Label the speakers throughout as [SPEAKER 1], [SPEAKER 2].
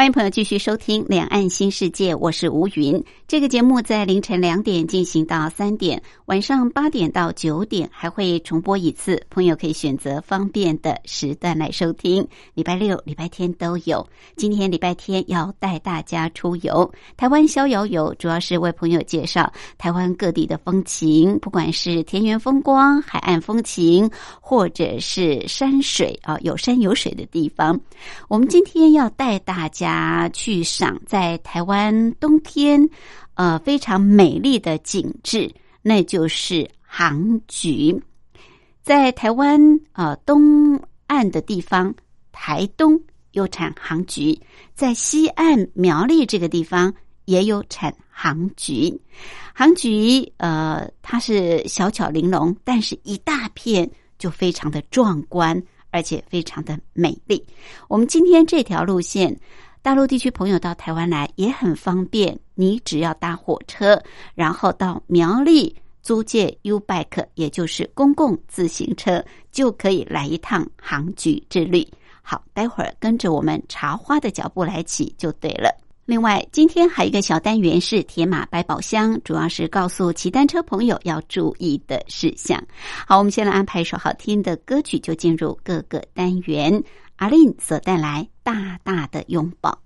[SPEAKER 1] 欢迎朋友继续收听《两岸新世界》，我是吴云。这个节目在凌晨两点进行到三点，晚上八点到九点还会重播一次。朋友可以选择方便的时段来收听，礼拜六、礼拜天都有。今天礼拜天要带大家出游，台湾逍遥游主要是为朋友介绍台湾各地的风情，不管是田园风光、海岸风情，或者是山水啊，有山有水的地方。我们今天要带大家。去赏在台湾冬天，呃，非常美丽的景致，那就是杭菊。在台湾呃东岸的地方，台东有产杭菊，在西岸苗栗这个地方也有产杭菊。杭菊呃，它是小巧玲珑，但是一大片就非常的壮观，而且非常的美丽。我们今天这条路线。大陆地区朋友到台湾来也很方便，你只要搭火车，然后到苗栗租借 U Bike，也就是公共自行车，就可以来一趟杭菊之旅。好，待会儿跟着我们茶花的脚步来起就对了。另外，今天还有一个小单元是铁马百宝箱，主要是告诉骑单车朋友要注意的事项。好，我们先来安排一首好听的歌曲，就进入各个单元。阿令所带来大大的拥抱。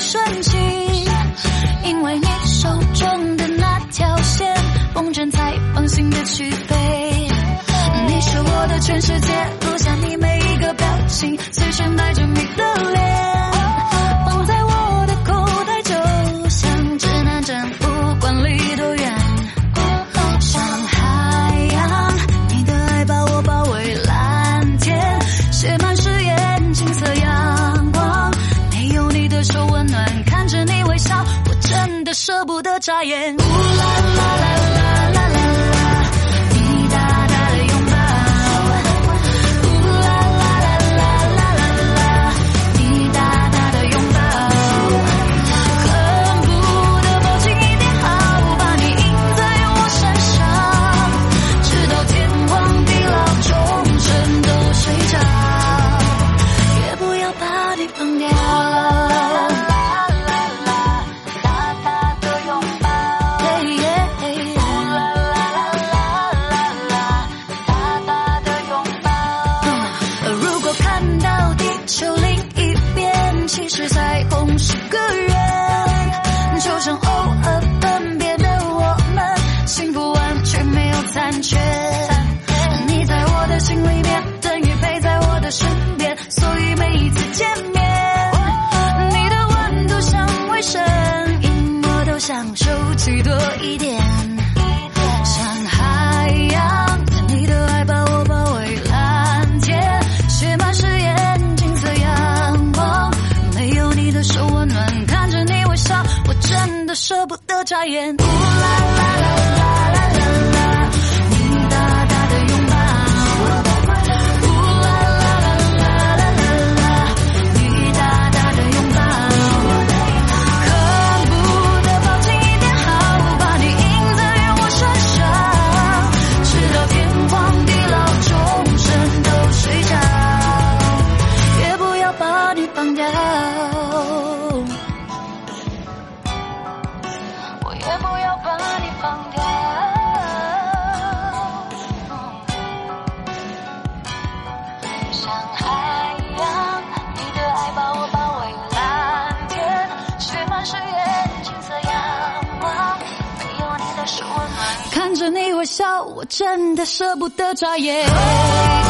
[SPEAKER 2] 阳在升起。因为你手中的那条线，风筝才放心的去飞。你是我的全世界，录下你每一个。表情随身带着你的脸，眨眼乌兰心里面等你陪在我的身边，所以每一次见面，你的温度像卫生，因我都想收集多一点，像海洋，你的爱把我包围，蓝天，写满誓言，金色阳光，没有你的手温暖，看着你微笑，我真的舍不得眨眼，乌来。真的舍不得眨眼。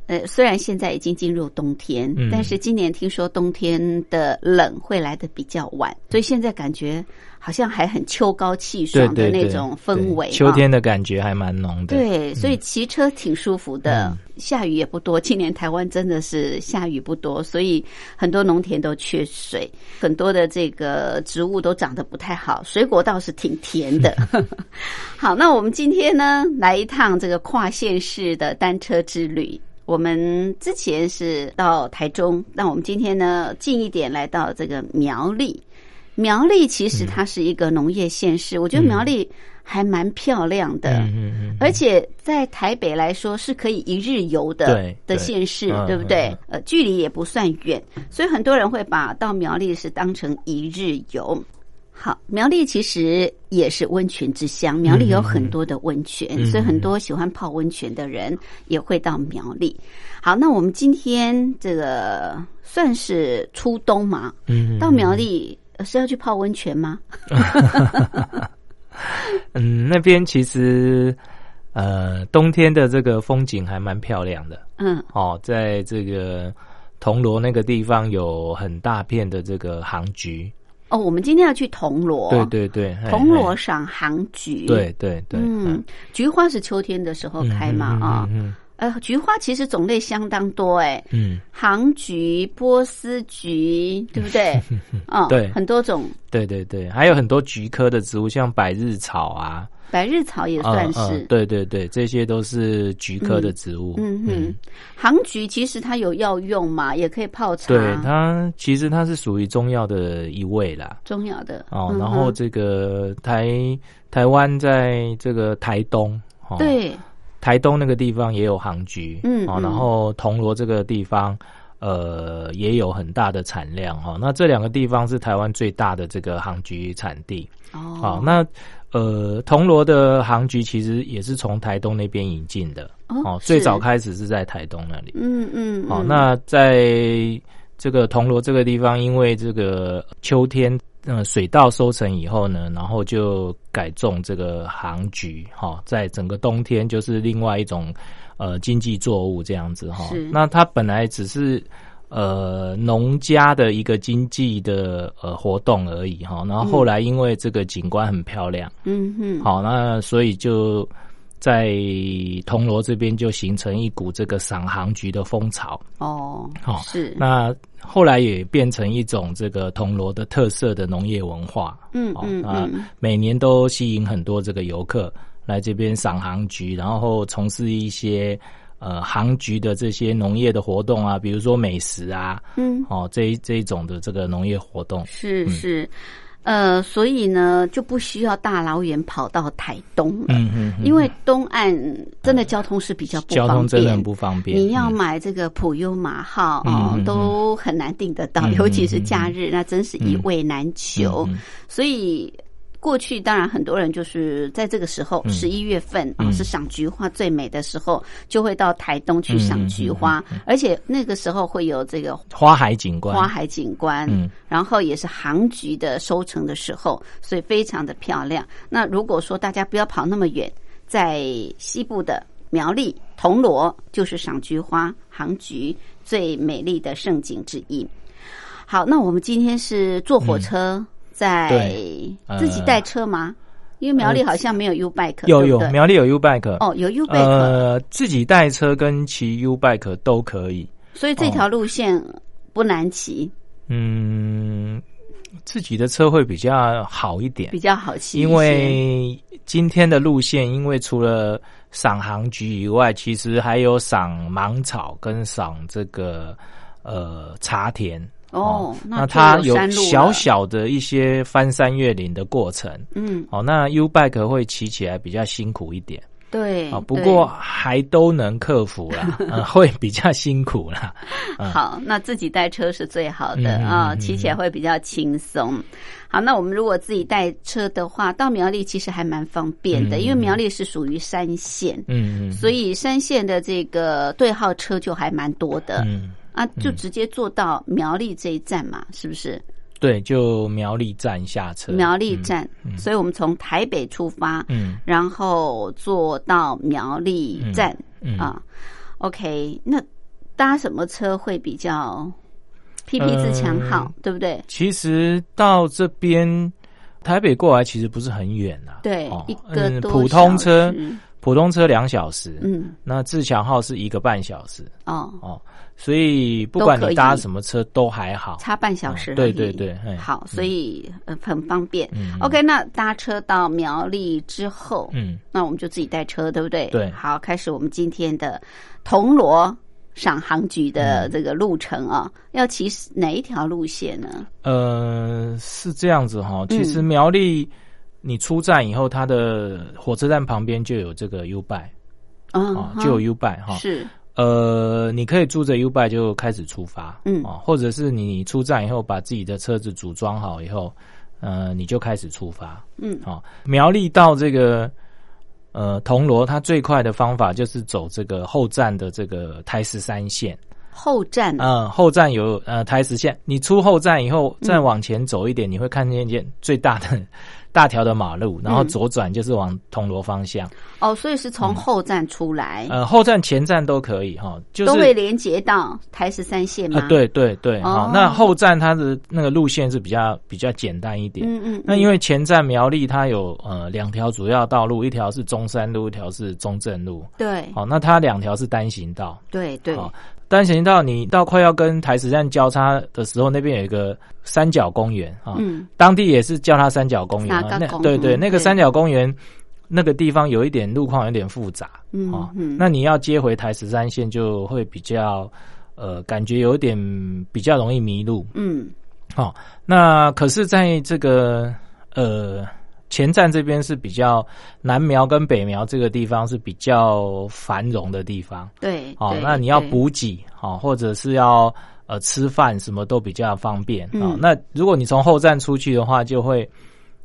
[SPEAKER 1] 呃，虽然现在已经进入冬天，
[SPEAKER 3] 嗯
[SPEAKER 1] 但是今年听说冬天的冷会来的比较晚，所以现在感觉好像还很秋高气爽的那种氛围
[SPEAKER 3] 对秋
[SPEAKER 1] 啊
[SPEAKER 3] 天的感觉还蛮浓的。
[SPEAKER 1] 对，所以骑车挺舒服的，
[SPEAKER 3] 嗯
[SPEAKER 1] 下雨也不多。今年台湾真的是下雨不多，所以很多农田都缺水，很多的这个植物都长得不太好，水果倒是挺甜的。好，那我们今天呢，来一趟这个跨县市的单车之旅。我们之前是到台中，那我们今天呢近一点来到这个苗栗。苗栗其实它是一个农业县市，我觉得苗栗还蛮漂亮的。
[SPEAKER 3] 嗯嗯嗯，
[SPEAKER 1] 而且在台北来说是可以一日游的
[SPEAKER 3] 对
[SPEAKER 1] 的县市，
[SPEAKER 3] 嗯
[SPEAKER 1] 对不对
[SPEAKER 3] 嗯？
[SPEAKER 1] 呃，距离也不算远，所以很多人会把到苗栗是当成一日游。好，苗栗其实也是温泉之乡，苗栗有很多的温泉，
[SPEAKER 3] 嗯
[SPEAKER 1] 所以很多喜欢泡温泉的人也会到苗栗。好，那我们今天这个算是初冬嘛，
[SPEAKER 3] 嗯嗯
[SPEAKER 1] 到苗栗呃是要去泡温泉吗？
[SPEAKER 3] 嗯，那边其实呃冬天的这个风景还蛮漂亮的。
[SPEAKER 1] 嗯，
[SPEAKER 3] 哦，在这个铜锣那个地方有很大片的这个杭菊，
[SPEAKER 1] 哦，我们今天要去铜锣，
[SPEAKER 3] 对对对，嘿
[SPEAKER 1] 铜锣
[SPEAKER 3] 嘿
[SPEAKER 1] 赏杭菊，
[SPEAKER 3] 对对对，
[SPEAKER 1] 嗯，菊花是秋天的时候开嘛啊，
[SPEAKER 3] 嗯
[SPEAKER 1] 呃，菊花其实种类相当多哎，
[SPEAKER 3] 嗯，
[SPEAKER 1] 杭菊、波斯菊，对不对？嗯，
[SPEAKER 3] 对。
[SPEAKER 1] 很多种，
[SPEAKER 3] 对对对，还有很多菊科的植物，像百日草啊，
[SPEAKER 1] 百日草也算
[SPEAKER 3] 嗯
[SPEAKER 1] 是
[SPEAKER 3] 嗯，对对对，这些都是菊科的植物。
[SPEAKER 1] 嗯哼，杭菊其实它有药用嘛，也可以泡茶，
[SPEAKER 3] 对它其实它是属于中药的一味啦。
[SPEAKER 1] 中药的
[SPEAKER 3] 哦，然后这个台台湾在这个台东，哦，，
[SPEAKER 1] 对，
[SPEAKER 3] 台东那个地方也有杭菊，哦，
[SPEAKER 1] 嗯嗯
[SPEAKER 3] 然后铜锣这个地方，呃，也有很大的产量哈、哦。那这两个地方是台湾最大的这个杭菊产地。
[SPEAKER 1] 哦，
[SPEAKER 3] 好、那呃，铜锣的杭菊其实也是从台东那边引进的
[SPEAKER 1] 哦是
[SPEAKER 3] 最早开始是在台东那里。
[SPEAKER 1] 嗯嗯，
[SPEAKER 3] 哦，
[SPEAKER 1] 嗯
[SPEAKER 3] 那在这个铜锣这个地方，因为这个秋天呃水稻收成以后呢，然后就改种这个杭菊，哈、在整个冬天就是另外一种呃经济作物这样子哈、
[SPEAKER 1] 是
[SPEAKER 3] 那它本来只是。呃，农家的一个经济的呃活动而已哈，然后后来因为这个景观很漂亮，
[SPEAKER 1] 嗯哼，
[SPEAKER 3] 好，那所以就在铜锣这边就形成一股这个赏杭菊的风潮。
[SPEAKER 1] 哦，
[SPEAKER 3] 好
[SPEAKER 1] 是，
[SPEAKER 3] 那后来也变成一种这个铜锣的特色的农业文化。
[SPEAKER 1] 嗯嗯嗯，
[SPEAKER 3] 每年都吸引很多这个游客来这边赏杭菊，然后从事一些呃杭菊的这些农业的活动啊，比如说美食啊，
[SPEAKER 1] 嗯，
[SPEAKER 3] 哦这一这一种的这个农业活动。
[SPEAKER 1] 是是，呃，所以呢就不需要大老远跑到台东了，
[SPEAKER 3] 嗯嗯，嗯
[SPEAKER 1] 因为东岸真的交通是比较不
[SPEAKER 3] 交
[SPEAKER 1] 方便
[SPEAKER 3] 通真的很。不方便。
[SPEAKER 1] 你要
[SPEAKER 3] 嗯
[SPEAKER 1] 买这个普悠玛号
[SPEAKER 3] 嗯
[SPEAKER 1] 哦，都很难订得到，
[SPEAKER 3] 嗯
[SPEAKER 1] 尤其是
[SPEAKER 3] 嗯
[SPEAKER 1] 假日，那真是一位难求。所以过去当然很多人就是在这个时候，十一、月份啊、
[SPEAKER 3] 嗯。
[SPEAKER 1] 是赏菊花最美的时候，就会到台东去赏菊
[SPEAKER 3] 嗯
[SPEAKER 1] 花，而且那个时候会有这个
[SPEAKER 3] 花海景观，
[SPEAKER 1] 花海景观，
[SPEAKER 3] 嗯。
[SPEAKER 1] 然后也是杭菊的收成的时候，所以非常的漂亮。那如果说大家不要跑那么远，在西部的苗栗铜锣就是赏菊花、杭菊最美丽的盛景之一。好，那我们今天是坐火车，在自己带车吗？因为苗栗好像没有 U bike，
[SPEAKER 3] 有有苗栗有 U bike，
[SPEAKER 1] 哦，有 U bike，、
[SPEAKER 3] 呃，自己带车跟骑 U bike 都可以。
[SPEAKER 1] 所以这条路线不难骑，
[SPEAKER 3] 嗯，自己的车会比较好一点
[SPEAKER 1] 比，较好骑，
[SPEAKER 3] 因为今天的路线，因为除了赏杭菊以外，其实还有赏芒草跟赏这个呃茶田。
[SPEAKER 1] 哦，
[SPEAKER 3] 那
[SPEAKER 1] 就
[SPEAKER 3] 它有小小的一些翻山越岭的过程。
[SPEAKER 1] 嗯，
[SPEAKER 3] 哦，那 U bike 会骑起来比较辛苦一点。
[SPEAKER 1] 对
[SPEAKER 3] 啊，不过还都能克服啦，呃会比较辛苦啦。嗯。
[SPEAKER 1] 好，那自己带车是最好的啊，
[SPEAKER 3] 嗯
[SPEAKER 1] 骑起来会比较轻松。好，那我们如果自己带车的话，到苗栗其实还蛮方便的，因为苗栗是属于山线，
[SPEAKER 3] 嗯嗯，
[SPEAKER 1] 所以山线的这个对号车就还蛮多的。
[SPEAKER 3] 嗯，
[SPEAKER 1] 啊，就直接坐到苗栗这一站嘛，是不是？
[SPEAKER 3] 对，就苗栗站下车。
[SPEAKER 1] 苗栗站，所以我们从台北出发，
[SPEAKER 3] 嗯
[SPEAKER 1] 然后坐到苗栗站
[SPEAKER 3] 嗯
[SPEAKER 1] 啊。OK，那搭什么车会比较 PP 自强好，
[SPEAKER 3] 嗯
[SPEAKER 1] 对不对？
[SPEAKER 3] 其实到这边台北过来其实不是很远啊、
[SPEAKER 1] 对，
[SPEAKER 3] 哦
[SPEAKER 1] 一个
[SPEAKER 3] 普通车普通车两小时，
[SPEAKER 1] 嗯，
[SPEAKER 3] 那自强号是一个半小时
[SPEAKER 1] 哦，
[SPEAKER 3] 哦，所以不管你搭什么车都还好。
[SPEAKER 1] 差半小时
[SPEAKER 3] 对对对嘿
[SPEAKER 1] 好，所以呃很方便。
[SPEAKER 3] 嗯
[SPEAKER 1] OK，那搭车到苗栗之后，
[SPEAKER 3] 嗯，
[SPEAKER 1] 那我们就自己带车，对不对？
[SPEAKER 3] 对
[SPEAKER 1] 好，开始我们今天的铜锣赏航局的这个路程啊，要骑哪一条路线呢？
[SPEAKER 3] 呃，是这样子哈。
[SPEAKER 1] 嗯
[SPEAKER 3] 其实苗栗你出站以后，它的火车站旁边就有这个 U bike
[SPEAKER 1] 嗯，
[SPEAKER 3] 就有 U bike 哈。
[SPEAKER 1] 是
[SPEAKER 3] 呃，你可以租着 U bike 就开始出发，
[SPEAKER 1] 嗯。
[SPEAKER 3] 啊，或者是你出站以后把自己的车子组装好以后，呃，你就开始出发。
[SPEAKER 1] 嗯。
[SPEAKER 3] 啊、苗栗到这个呃铜锣，它最快的方法就是走这个后站的这个台十三线。
[SPEAKER 1] 后站。
[SPEAKER 3] 嗯、后站有呃台十线，你出后站以后再往前走一点，你会看见一件最大的大条的马路，然后
[SPEAKER 1] 嗯
[SPEAKER 3] 左转就是往铜锣方向。
[SPEAKER 1] 哦，所以是从后站出来，
[SPEAKER 3] 呃，后站前站都可以哈，就是
[SPEAKER 1] 都会连接到台十三线吗？
[SPEAKER 3] 啊，，对对对，
[SPEAKER 1] 哦
[SPEAKER 3] 好、那后站它的那个路线是比较比较简单一点。
[SPEAKER 1] 嗯嗯，
[SPEAKER 3] 那因
[SPEAKER 1] 为
[SPEAKER 3] 为前站苗栗它有呃两条主要道路，一条是中山路，一条是中正路。
[SPEAKER 1] 对
[SPEAKER 3] 好、那它两条是单行道。
[SPEAKER 1] 对对，
[SPEAKER 3] 好单行道你到快要跟台十站交叉的时候，那边有一个三角公园啊，
[SPEAKER 1] 嗯
[SPEAKER 3] 当地也是叫它三角公园那对对，那个三角公园那个地方有一点路况有点复杂。
[SPEAKER 1] 嗯
[SPEAKER 3] 那你要接回台十三线就会比较，呃，感觉有点比较容易迷路。
[SPEAKER 1] 嗯
[SPEAKER 3] 哦，那可是在这个呃前站这边是比较南苗跟北苗这个地方是比较繁荣的地方。
[SPEAKER 1] 对，
[SPEAKER 3] 哦，那你要补给哦，或者是要呃吃饭什么都比较方便啊、
[SPEAKER 1] 嗯
[SPEAKER 3] 那如果你从后站出去的话，就会、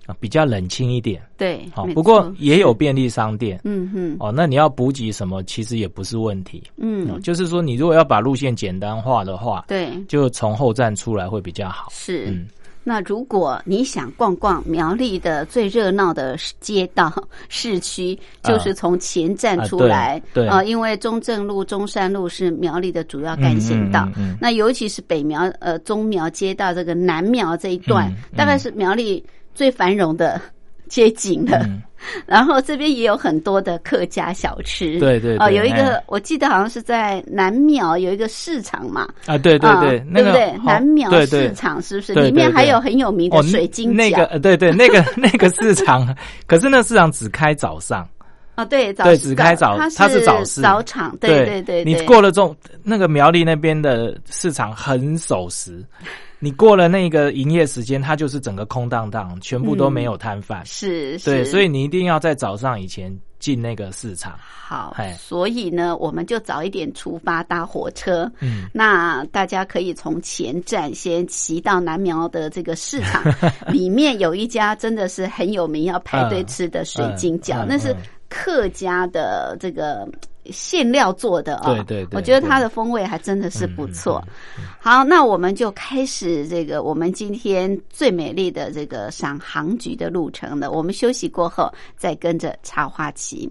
[SPEAKER 3] 呃比较冷清一点。
[SPEAKER 1] 对，
[SPEAKER 3] 好、
[SPEAKER 1] 没
[SPEAKER 3] 不过也有便利商店。
[SPEAKER 1] 嗯嗯
[SPEAKER 3] 哦，那你要补给什么，其实也不是问题。哦
[SPEAKER 1] 嗯，
[SPEAKER 3] 就是说，你如果要把路线简单化的话，
[SPEAKER 1] 对，
[SPEAKER 3] 就从后站出来会比较好。
[SPEAKER 1] 是。
[SPEAKER 3] 嗯，
[SPEAKER 1] 那如果你想逛逛苗栗的最热闹的街道 市区，就是从前站出来，
[SPEAKER 3] 啊对对。
[SPEAKER 1] 啊因为中正路、中山路是苗栗的主要干线道，
[SPEAKER 3] 嗯
[SPEAKER 1] 那尤其是北苗、呃中苗街道这个南苗这一段，大概是苗栗最繁荣的街景了。
[SPEAKER 3] 嗯
[SPEAKER 1] 然后这边也有很多的客家小吃，
[SPEAKER 3] 对对
[SPEAKER 1] 哦，有一个
[SPEAKER 3] 哎。
[SPEAKER 1] 我记得好像是在南苗有一个市场嘛，
[SPEAKER 3] 啊，对对对，
[SPEAKER 1] 啊
[SPEAKER 3] 那个
[SPEAKER 1] 对不对？南苗市场是不是？里面还有很有名的
[SPEAKER 3] 哦，
[SPEAKER 1] 水晶饺，
[SPEAKER 3] 那个呃对对，那个 那个市场，可是那个市场只开早上。
[SPEAKER 1] 啊，对，早
[SPEAKER 3] 对，只开早，
[SPEAKER 1] 它
[SPEAKER 3] 它是早市。
[SPEAKER 1] 早场，对对对，
[SPEAKER 3] 你过了这种那个苗栗那边的市场很守时，你过了那个营业时间，它就是整个空荡荡，全部都没有摊贩。
[SPEAKER 1] 是，
[SPEAKER 3] 对，
[SPEAKER 1] 是
[SPEAKER 3] 所以你一定要在早上以前进那个市场。
[SPEAKER 1] 好
[SPEAKER 3] 哎，
[SPEAKER 1] 所以呢，我们就早一点出发搭火车。
[SPEAKER 3] 嗯，
[SPEAKER 1] 那大家可以从前站先骑到南苗的这个市场，里面有一家真的是很有名，要排队吃的水晶饺，
[SPEAKER 3] 嗯嗯
[SPEAKER 1] 那是
[SPEAKER 3] 嗯
[SPEAKER 1] 客家的这个馅料做的啊、
[SPEAKER 3] 对对对
[SPEAKER 1] 我觉得它的风味还真的是不错。
[SPEAKER 3] 嗯
[SPEAKER 1] 好，那我们就开始这个我们今天最美丽的这个赏杭菊的路程了。我们休息过后，再跟着插花骑。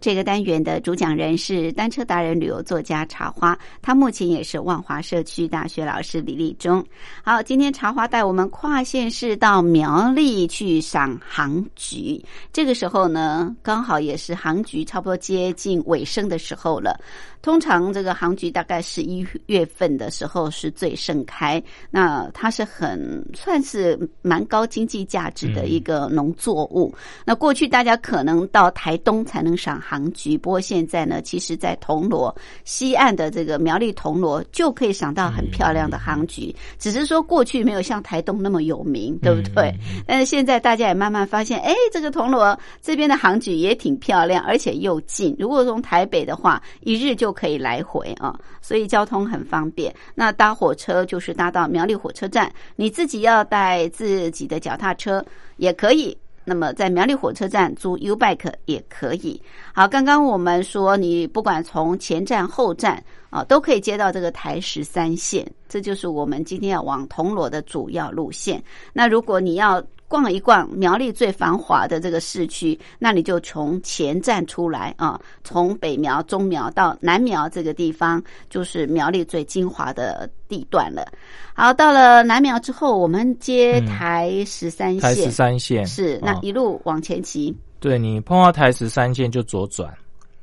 [SPEAKER 1] 这个单元的主讲人是单车达人、旅游作家茶花，他目前也是万华社区大学老师李立忠。好，今天茶花带我们跨县市到苗栗去赏杭菊，这个时候呢，刚好也是杭菊差不多接近尾声的时候了。通常这个杭菊大概十一月份的时候是最盛开，那它是很算是蛮高经济价值的一个农作物。那过去大家可能到台东才能赏杭菊。不过现在呢，其实在铜锣西岸的这个苗栗铜锣就可以赏到很漂亮的杭菊，只是说过去没有像台东那么有名，对不对？但是现在大家也慢慢发现，哎，这个铜锣这边的杭菊也挺漂亮，而且又近。如果从台北的话，一日就可以来回啊，所以交通很方便。那搭火车就是搭到苗栗火车站，你自己要带自己的脚踏车也可以。那么在苗栗火车站租 U bike 也可以。好，刚刚我们说你不管从前站后站啊，都可以接到这个台十三线，这就是我们今天要往铜锣的主要路线。那如果你要逛一逛苗栗最繁华的这个市区，那你就从前站出来啊，从北苗、中苗到南苗这个地方，就是苗栗最精华的地段了。好，到了南苗之后，我们接台十三线，
[SPEAKER 3] 台十三线
[SPEAKER 1] 是那一路往前骑。
[SPEAKER 3] 对你碰到台十三线就左转，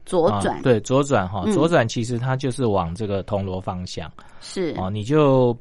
[SPEAKER 1] 左转，
[SPEAKER 3] 对，左转哈，左转其实它就是往这个铜锣方向，
[SPEAKER 1] 是。
[SPEAKER 3] 哦，你就。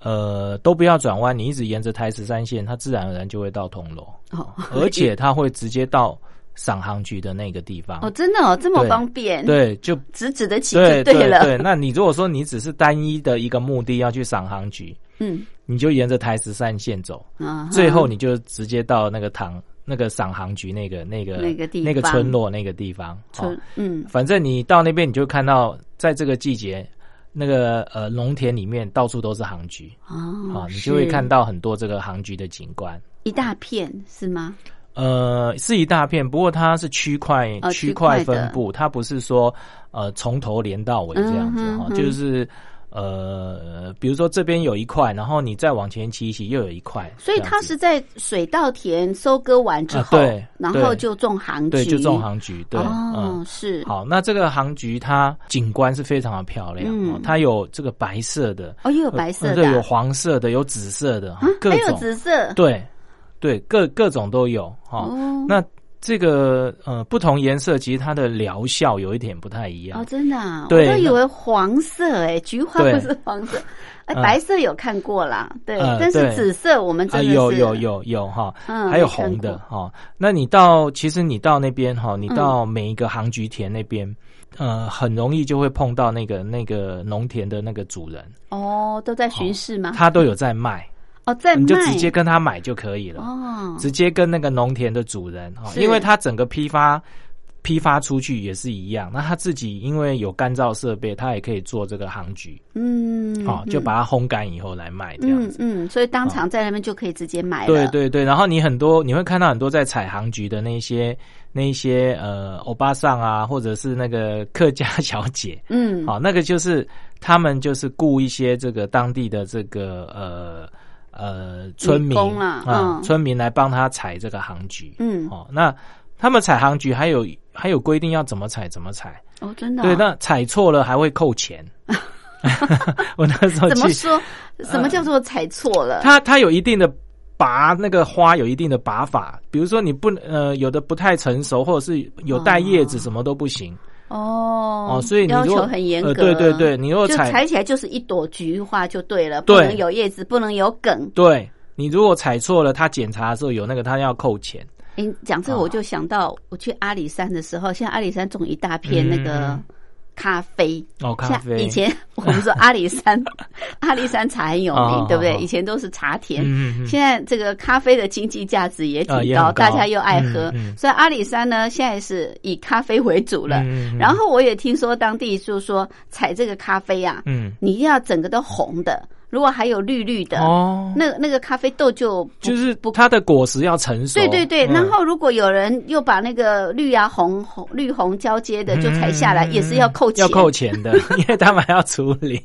[SPEAKER 3] 呃，都不要转弯，你一直沿着台十三线，它自然而然就会到铜锣，
[SPEAKER 1] 哦，
[SPEAKER 3] 而且它会直接到赏航局的那个地方。
[SPEAKER 1] 哦，真的哦，这么方便？
[SPEAKER 3] 对，就
[SPEAKER 1] 直指的起就对了。
[SPEAKER 3] 对，那你如果说你只是单一的一个目的要去赏航局，
[SPEAKER 1] 嗯，
[SPEAKER 3] 你就沿着台十三线走，啊，最后你就直接到那个塘那个赏航局那个那个
[SPEAKER 1] 那个地
[SPEAKER 3] 那个村落那个地方。
[SPEAKER 1] 村，嗯，
[SPEAKER 3] 反正你到那边，你就看到在这个季节。那个呃，农田里面到处都是杭菊
[SPEAKER 1] 哦，
[SPEAKER 3] 你就会看到很多这个杭菊的景观，
[SPEAKER 1] 一大片是吗？
[SPEAKER 3] 呃，是一大片，不过它是区块区块分布，它不是说呃从头连到尾这样子哈，就是。呃，比如说这边有一块，然后你再往前骑一骑，又有一块。
[SPEAKER 1] 所以它是在水稻田收割完之后，
[SPEAKER 3] 对，
[SPEAKER 1] 然后就种杭菊，
[SPEAKER 3] 对，就种杭菊，对，
[SPEAKER 1] 嗯，是。
[SPEAKER 3] 好，那这个杭菊它景观是非常的漂亮，嗯，它有这个白色的，
[SPEAKER 1] 哦，又有白色的，
[SPEAKER 3] 对，有黄色的，有紫色的，各
[SPEAKER 1] 种。紫色，
[SPEAKER 3] 对，对，各各种都有哈。那这个呃，不同颜色其实它的疗效有一点不太一样。
[SPEAKER 1] 哦，真的，啊，
[SPEAKER 3] 我
[SPEAKER 1] 都以为黄色哎，菊花不是黄色，哎，白色有看过啦，对，但是紫色我们真的
[SPEAKER 3] 有有有有哈，嗯还有红的哈。那你到其实你到那边哈，你到每一个杭菊田那边，呃，很容易就会碰到那个那个农田的那个主人。
[SPEAKER 1] 哦，都在巡视吗？
[SPEAKER 3] 他都有在卖。
[SPEAKER 1] 哦，在
[SPEAKER 3] 你就直接跟他买就可以了。哦，直接跟那个农田的主人哈，因为他整个批发批发出去也是一样。那他自己因为有干燥设备，他也可以做这个行菊。
[SPEAKER 1] 嗯，
[SPEAKER 3] 好，就把它烘干以后来卖这样子。
[SPEAKER 1] 嗯，所以当场在那边就可以直接买了。
[SPEAKER 3] 对对对，然后你很多你会看到很多在采行菊的那些那些呃欧巴桑啊，或者是那个客家小姐。
[SPEAKER 1] 嗯，
[SPEAKER 3] 好，那个就是他们就是雇一些这个当地的这个呃。呃，村民啊，村民来帮他采这个杭菊。
[SPEAKER 1] 嗯，
[SPEAKER 3] 哦，那他们采杭菊还有还有规定要怎么采怎么采
[SPEAKER 1] 哦，真的
[SPEAKER 3] 对，那采错了还会扣钱。我那时候
[SPEAKER 1] 怎么说？什么叫做采错了？
[SPEAKER 3] 它它有一定的拔那个花有一定的拔法，比如说你不呃有的不太成熟，或者是有带叶子，什么都不行。
[SPEAKER 1] 哦
[SPEAKER 3] 哦，所以
[SPEAKER 1] 要求很严格。
[SPEAKER 3] 对对对，你如果采
[SPEAKER 1] 采起来就是一朵菊花就对了，不能有叶子，不能有梗。
[SPEAKER 3] 对你如果采错了，他检查的时候有那个，他要扣钱。
[SPEAKER 1] 你讲这个，我就想到我去阿里山的时候，现在阿里山种一大片那个。咖啡
[SPEAKER 3] 哦，咖啡。
[SPEAKER 1] 以前我们说阿里山，阿里山茶很有名，对不对？以前都是茶田。现在这个咖啡的经济价值也挺高，大家又爱喝，所以阿里山呢现在是以咖啡为主了。然后我也听说当地就是说采这个咖啡啊，
[SPEAKER 3] 嗯，
[SPEAKER 1] 你要整个都红的。如果还有绿绿的，
[SPEAKER 3] 哦，
[SPEAKER 1] 那那个咖啡豆就
[SPEAKER 3] 就是不它的果实要成熟。
[SPEAKER 1] 对对对，然后如果有人又把那个绿啊红红绿红交接的就采下来，也是要扣钱，
[SPEAKER 3] 要扣钱的，因为他们还要处理。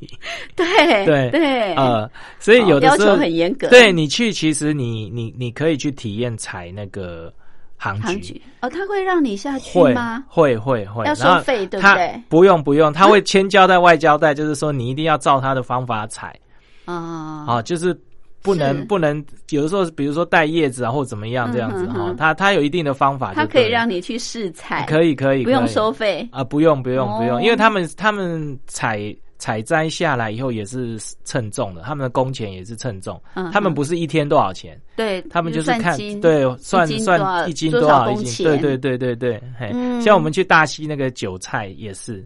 [SPEAKER 1] 对
[SPEAKER 3] 对
[SPEAKER 1] 对，
[SPEAKER 3] 呃，所以有的
[SPEAKER 1] 要求很严格。
[SPEAKER 3] 对你去，其实你你你可以去体验采那个杭菊
[SPEAKER 1] 哦，他会让你下去吗？
[SPEAKER 3] 会会会，
[SPEAKER 1] 要收费对不对？
[SPEAKER 3] 不用不用，他会 千交代外交代，就是说你一定要照他的方法采。
[SPEAKER 1] 啊
[SPEAKER 3] 啊，就是不能不能，有的时候比如说带叶子啊，或怎么样这样子哈，它它有一定的方法，
[SPEAKER 1] 它可以让你去试采，
[SPEAKER 3] 可以可以
[SPEAKER 1] 不用收费。
[SPEAKER 3] 啊，不用不用不用，因为他们他们采采摘下来以后也是称重的，他们的工钱也是称重，
[SPEAKER 1] 嗯
[SPEAKER 3] 他们不是一天多少钱，
[SPEAKER 1] 对
[SPEAKER 3] 他们就是看对算
[SPEAKER 1] 一斤多少
[SPEAKER 3] 算一斤
[SPEAKER 1] 多
[SPEAKER 3] 多少一斤，对对对对对，嘿，
[SPEAKER 1] 嗯。
[SPEAKER 3] 像我们去大溪那个韭菜也是。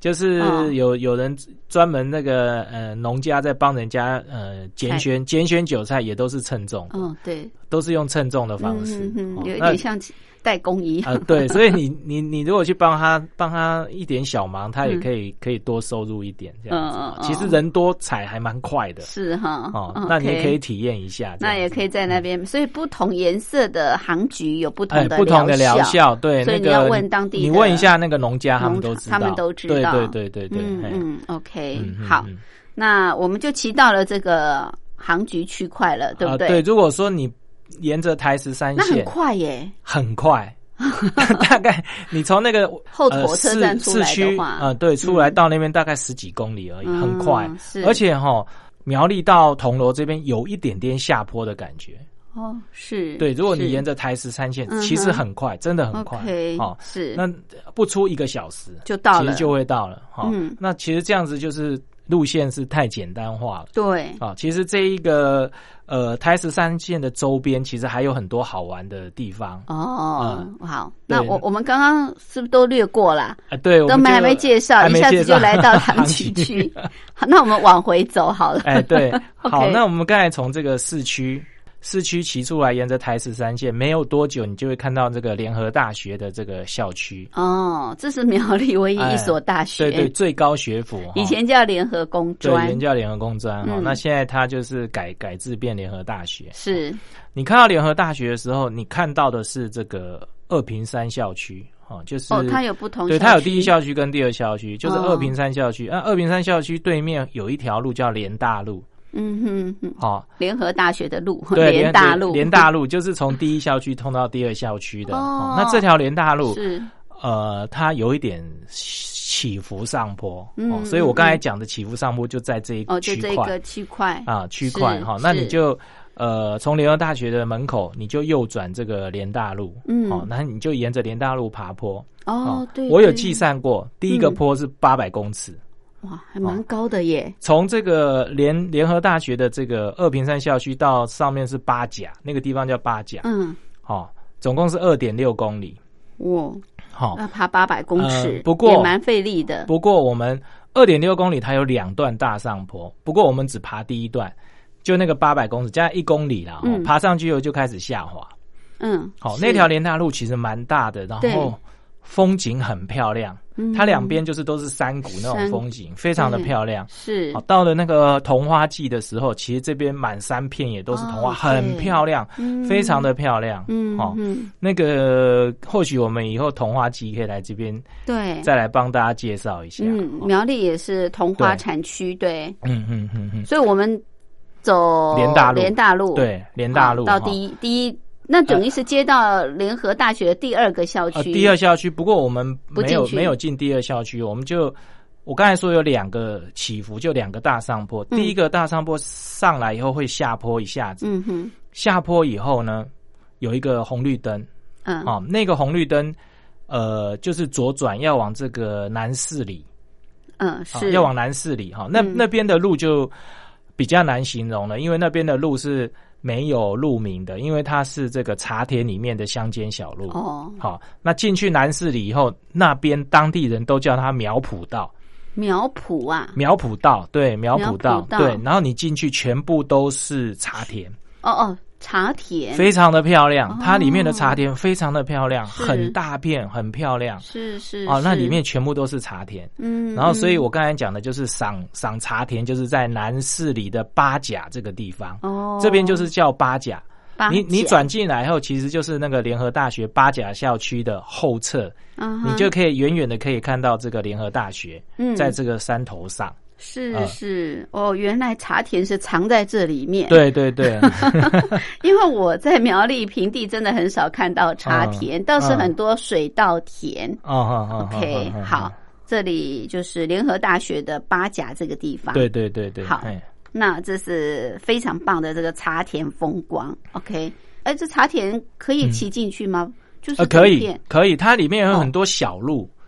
[SPEAKER 3] 就是
[SPEAKER 1] 哦
[SPEAKER 3] 有有人专门那个呃农家在帮人家呃拣选拣选韭菜，也都是称重，
[SPEAKER 1] 嗯对，
[SPEAKER 3] 都是用称重的方式。
[SPEAKER 1] 有一点像代工一样。
[SPEAKER 3] 呃，对，所以你你你如果去帮他帮他一点小忙，他也
[SPEAKER 1] 嗯
[SPEAKER 3] 可以、可以多收入一点这样子。
[SPEAKER 1] 嗯嗯嗯
[SPEAKER 3] 其实人多采还蛮快的
[SPEAKER 1] 是哈，
[SPEAKER 3] 哦，
[SPEAKER 1] 嗯
[SPEAKER 3] 那你也可以体验一下。
[SPEAKER 1] 那也可以在那边，所以不同颜色的杭菊有不同
[SPEAKER 3] 哎，
[SPEAKER 1] 的
[SPEAKER 3] 不同的疗
[SPEAKER 1] 疗
[SPEAKER 3] 效，对，
[SPEAKER 1] 所以你要问当地
[SPEAKER 3] 你问一下那个农家，他们都知道，
[SPEAKER 1] 他们都知道
[SPEAKER 3] 对对对对，对
[SPEAKER 1] 嗯嗯，OK，好，
[SPEAKER 3] 嗯
[SPEAKER 1] 那我们就骑到了这个杭菊区块了，对不
[SPEAKER 3] 啊
[SPEAKER 1] 对？
[SPEAKER 3] 对，如果说你沿着台十三
[SPEAKER 1] 那很
[SPEAKER 3] 线，
[SPEAKER 1] 快耶，
[SPEAKER 3] 很快，大概你从那个
[SPEAKER 1] 后头车站出来的
[SPEAKER 3] 市市区
[SPEAKER 1] 话
[SPEAKER 3] 啊，对，出来
[SPEAKER 1] 嗯
[SPEAKER 3] 到那边大概十几公里而已，
[SPEAKER 1] 嗯
[SPEAKER 3] 很快。
[SPEAKER 1] 是。
[SPEAKER 3] 而且哈，苗栗到铜锣这边有一点点下坡的感觉。
[SPEAKER 1] 哦，是，
[SPEAKER 3] 对，如果你沿着台十三线其实很快，真的很快哦。
[SPEAKER 1] 是。
[SPEAKER 3] 那不出一个小时
[SPEAKER 1] 就到了。
[SPEAKER 3] 其实就会到了哈。
[SPEAKER 1] 嗯。
[SPEAKER 3] 那其实这样子就是路线是太简单化了。
[SPEAKER 1] 对，
[SPEAKER 3] 啊，其实这一个呃台十三线的周边，其实还有很多好玩的地方。
[SPEAKER 1] 哦，好，
[SPEAKER 3] 嗯好
[SPEAKER 1] 那我我们刚刚是不是都略过了？
[SPEAKER 3] 啊，对，我
[SPEAKER 1] 都
[SPEAKER 3] 们
[SPEAKER 1] 还没介绍，一下子就来到唐崎区。好，那我们往回走好了。
[SPEAKER 3] 哎，对，好，那我们刚才从这个市区。市区骑出来，沿着台十三线，没有多久，你就会看到这个联合大学的这个校区。
[SPEAKER 1] 哦，这是苗栗唯一一所大学，
[SPEAKER 3] 哎对对，最高学府。
[SPEAKER 1] 以前叫联合工
[SPEAKER 3] 对，
[SPEAKER 1] 以
[SPEAKER 3] 前，叫联合工专哈、
[SPEAKER 1] 嗯
[SPEAKER 3] 那现在它就是改改制变联合大学。
[SPEAKER 1] 是
[SPEAKER 3] 你看到联合大学的时候，你看到的是这个二平山校区，哦，就是
[SPEAKER 1] 哦，它有不同，
[SPEAKER 3] 对，它有第一，校区跟第二校区，就是
[SPEAKER 1] 哦
[SPEAKER 3] 二平山校区。那、二平山校区对面有一条路叫联大路，
[SPEAKER 1] 嗯哼哼，
[SPEAKER 3] 哦，
[SPEAKER 1] 联合大学的路，
[SPEAKER 3] 对，
[SPEAKER 1] 联大路，
[SPEAKER 3] 联大路就是从第一校区通到第二校区的。
[SPEAKER 1] 哦。
[SPEAKER 3] 哦，那这条联大路，
[SPEAKER 1] 是。
[SPEAKER 3] 呃，它有一点起伏上坡，
[SPEAKER 1] 嗯
[SPEAKER 3] 哦，所以我刚才讲的起伏上坡就在这一
[SPEAKER 1] 哦，就
[SPEAKER 3] 区块。
[SPEAKER 1] 这个区块。
[SPEAKER 3] 啊区块
[SPEAKER 1] 是
[SPEAKER 3] 哈，那你就呃从联合大学的门口，你就右转这个联大路，
[SPEAKER 1] 嗯。
[SPEAKER 3] 哦，那你就沿着联大路爬坡。
[SPEAKER 1] 哦，对，
[SPEAKER 3] 我有计算过，第一个
[SPEAKER 1] 嗯
[SPEAKER 3] 坡是八百公尺，
[SPEAKER 1] 哇，还蛮高的耶，
[SPEAKER 3] 从这个联联合大学的这个二坪山校区到上面是八甲，那个地方叫八甲，
[SPEAKER 1] 嗯，
[SPEAKER 3] 哦，总共是二点六公里，
[SPEAKER 1] 哇，
[SPEAKER 3] 好、
[SPEAKER 1] 那爬八百公尺
[SPEAKER 3] 呃，不过
[SPEAKER 1] 也蛮费力的，
[SPEAKER 3] 不过我们二点六公里它有两段大上坡，不过我们只爬第一段，就那个八百公尺加一公里啦、哦
[SPEAKER 1] 嗯。
[SPEAKER 3] 爬上去以后就开始下滑。
[SPEAKER 1] 嗯，
[SPEAKER 3] 好、
[SPEAKER 1] 是。
[SPEAKER 3] 那条连大路其实蛮大的，然
[SPEAKER 1] 对。
[SPEAKER 3] 后风景很漂亮，
[SPEAKER 1] 嗯。
[SPEAKER 3] 它两边就是都是山谷那种风景，非常的漂亮。
[SPEAKER 1] 是。
[SPEAKER 3] 好，到了那个桐花季的时候，其实这边满山遍野都是桐花，
[SPEAKER 1] 哦
[SPEAKER 3] 很漂亮，
[SPEAKER 1] 嗯。
[SPEAKER 3] 非常的漂亮。
[SPEAKER 1] 嗯
[SPEAKER 3] 好、
[SPEAKER 1] 嗯，
[SPEAKER 3] 那个或许我们以后桐花季可以来这边
[SPEAKER 1] 对，
[SPEAKER 3] 再来帮大家介绍一下。
[SPEAKER 1] 嗯，
[SPEAKER 3] 哦。
[SPEAKER 1] 苗栗也是桐花产区，对，
[SPEAKER 3] 嗯嗯嗯嗯，
[SPEAKER 1] 所以我们走
[SPEAKER 3] 连大路
[SPEAKER 1] 连大路，
[SPEAKER 3] 对，连大路
[SPEAKER 1] 到第一第一，那等于是接到联合大学的第二个校
[SPEAKER 3] 呃
[SPEAKER 1] 区，
[SPEAKER 3] 第二校区，不过我们没有没有进第二校区，我们就我刚才说有两个起伏，就两个大上坡。
[SPEAKER 1] 嗯。
[SPEAKER 3] 第一个大上坡上来以后会下坡一下子，
[SPEAKER 1] 嗯哼，
[SPEAKER 3] 下坡以后呢有一个红绿灯。
[SPEAKER 1] 嗯，
[SPEAKER 3] 啊、那个红绿灯呃就是左转要往这个南市里。
[SPEAKER 1] 嗯
[SPEAKER 3] 啊、
[SPEAKER 1] 是。
[SPEAKER 3] 要往南市里哈、那、
[SPEAKER 1] 嗯。
[SPEAKER 3] 那边的路就比较难形容了，因为那边的路是没有路名的，因为它是这个茶田里面的乡间小路。
[SPEAKER 1] 哦，
[SPEAKER 3] 好，那进去南市里以后，那边当地人都叫它苗圃道，
[SPEAKER 1] 苗圃啊，
[SPEAKER 3] 苗圃道，对，苗圃道
[SPEAKER 1] 苗圃，道
[SPEAKER 3] 对。然后你进去，全部都是茶田，
[SPEAKER 1] 哦哦，茶田，
[SPEAKER 3] 非常的漂亮
[SPEAKER 1] 哦。
[SPEAKER 3] 它里面的茶田非常的漂亮，很大片，很漂亮。
[SPEAKER 1] 是是
[SPEAKER 3] 哦，那里面全部都是茶田。
[SPEAKER 1] 嗯，
[SPEAKER 3] 然后，所以
[SPEAKER 1] 嗯
[SPEAKER 3] 我刚才讲的就是赏赏茶田，就是在南市里的八甲这个地方，
[SPEAKER 1] 哦，
[SPEAKER 3] 这边就是叫八甲。
[SPEAKER 1] 八
[SPEAKER 3] 你你，转进来后，其实就是那个联合大学八甲校区的后侧，
[SPEAKER 1] 嗯哼
[SPEAKER 3] 你就可以远远的可以看到这个联合大学，
[SPEAKER 1] 嗯
[SPEAKER 3] 在这个山头上。
[SPEAKER 1] 是
[SPEAKER 3] 呃
[SPEAKER 1] 是。哦，原来茶田是藏在这里面，，
[SPEAKER 3] 对对对，
[SPEAKER 1] 因为我在苗栗平地真的很少看到茶
[SPEAKER 3] 嗯
[SPEAKER 1] 田，倒是
[SPEAKER 3] 嗯
[SPEAKER 1] 很多水稻田。
[SPEAKER 3] 哦哦哦
[SPEAKER 1] OK，好，，这里就是联合大学的八甲这个地方。
[SPEAKER 3] 对对对对，
[SPEAKER 1] 好
[SPEAKER 3] 哎。
[SPEAKER 1] 那这是非常棒的这个茶田风光。OK，哎，这茶田可以骑进去吗？就是
[SPEAKER 3] 呃，可以可以，它里面有
[SPEAKER 1] 哦。
[SPEAKER 3] 很多小路，
[SPEAKER 1] 哦，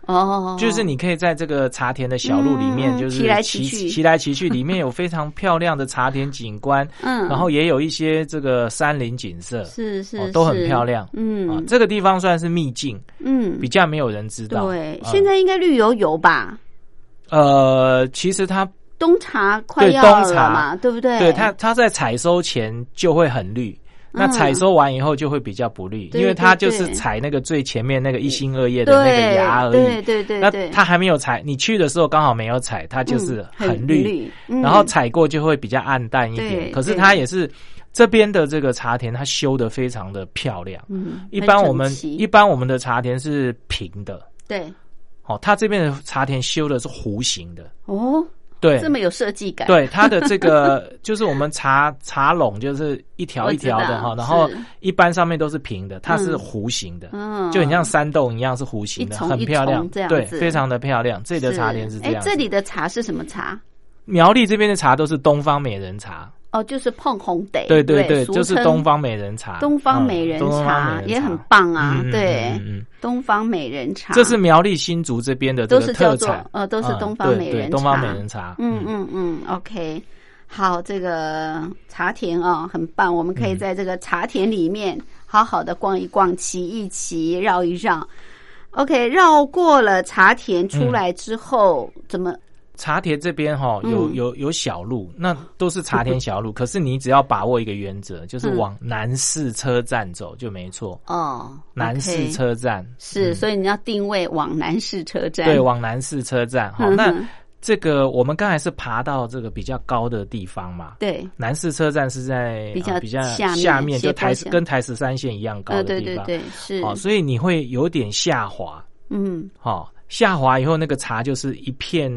[SPEAKER 3] 就是你可以在这个茶田的小路里面，就是
[SPEAKER 1] 嗯骑来
[SPEAKER 3] 骑
[SPEAKER 1] 骑去。
[SPEAKER 3] 骑来骑去，里面有非常漂亮的茶田景观，
[SPEAKER 1] 嗯，
[SPEAKER 3] 然后也有一些这个山林景色，
[SPEAKER 1] 是是、
[SPEAKER 3] 哦都很漂亮。
[SPEAKER 1] 嗯。
[SPEAKER 3] 啊，这个地方算是秘境，
[SPEAKER 1] 嗯。
[SPEAKER 3] 比较没有人知道。
[SPEAKER 1] 对，
[SPEAKER 3] 啊。
[SPEAKER 1] 现在应该绿油油吧？
[SPEAKER 3] 呃，其实它
[SPEAKER 1] 冬茶快
[SPEAKER 3] 对
[SPEAKER 1] 要
[SPEAKER 3] 茶。
[SPEAKER 1] 嘛，对不对？
[SPEAKER 3] 对它它在采收前就会很绿。那
[SPEAKER 1] 嗯
[SPEAKER 3] 采收完以后就会比较不绿，
[SPEAKER 1] 对
[SPEAKER 3] 因为它就是采那个最前面那个一心二叶的那个芽而已。
[SPEAKER 1] 对对对
[SPEAKER 3] 那，它还没有采，你去的时候刚好没有采，它就是
[SPEAKER 1] 嗯
[SPEAKER 3] 很绿。然后采过就会比较暗淡一
[SPEAKER 1] 对
[SPEAKER 3] 点。可是它也是这边的这个茶田，它修的非常的漂亮。
[SPEAKER 1] 嗯，
[SPEAKER 3] 一般我们一般我们的茶田是平的，
[SPEAKER 1] 对
[SPEAKER 3] 哦，它这边的茶田修的是弧形的，
[SPEAKER 1] 哦，
[SPEAKER 3] 对。
[SPEAKER 1] 这么有设计感，
[SPEAKER 3] 对它的这个 就是我们茶茶笼就是一条一条的哈，然后一般上面都是平的，它是
[SPEAKER 1] 嗯
[SPEAKER 3] 弧形的，
[SPEAKER 1] 嗯，
[SPEAKER 3] 就很像山洞一样是弧形的，很漂亮对，
[SPEAKER 1] 子
[SPEAKER 3] 非常的漂亮。这里的茶点是这
[SPEAKER 1] 哎，
[SPEAKER 3] 样子。
[SPEAKER 1] 这里的茶是什么茶？
[SPEAKER 3] 苗栗这边的茶都是东方美人茶，
[SPEAKER 1] 哦，就是碰红得，
[SPEAKER 3] 对对
[SPEAKER 1] 对，
[SPEAKER 3] 就是东方美人茶。
[SPEAKER 1] 东方美人茶也很棒啊对东方美人茶，
[SPEAKER 3] 嗯这是苗栗新竹这边的这个
[SPEAKER 1] 都是叫做
[SPEAKER 3] 特产，
[SPEAKER 1] 呃，都是
[SPEAKER 3] 嗯
[SPEAKER 1] 东方美人
[SPEAKER 3] 东方美人茶。
[SPEAKER 1] 嗯嗯嗯，OK，好，这个茶田啊，很棒，我们
[SPEAKER 3] 嗯
[SPEAKER 1] 可以在这个茶田里面好好的逛一逛，骑一骑，绕一绕。OK，绕过了茶田出来之后，怎么？
[SPEAKER 3] 茶田这边哈有
[SPEAKER 1] 嗯
[SPEAKER 3] 有有小路，那都是茶田小路。可是你只要把握一个原则，就是
[SPEAKER 1] 嗯
[SPEAKER 3] 往南市车站走就没错。
[SPEAKER 1] 哦，
[SPEAKER 3] 南市车站
[SPEAKER 1] 是，
[SPEAKER 3] 嗯
[SPEAKER 1] 所以你要定位往南市车站。
[SPEAKER 3] 对，往南市车站。好，
[SPEAKER 1] 嗯哼
[SPEAKER 3] 那这个我们刚才是爬到这个比较高的地方嘛。
[SPEAKER 1] 对，
[SPEAKER 3] 南市车站是在
[SPEAKER 1] 比较
[SPEAKER 3] 呃比较
[SPEAKER 1] 下面
[SPEAKER 3] 就台跟台十三线一样高
[SPEAKER 1] 呃，
[SPEAKER 3] 的地方。
[SPEAKER 1] 对对对，是，
[SPEAKER 3] 哦，所以你会有点下滑。
[SPEAKER 1] 嗯
[SPEAKER 3] 哦，下滑以后那个茶就是一片，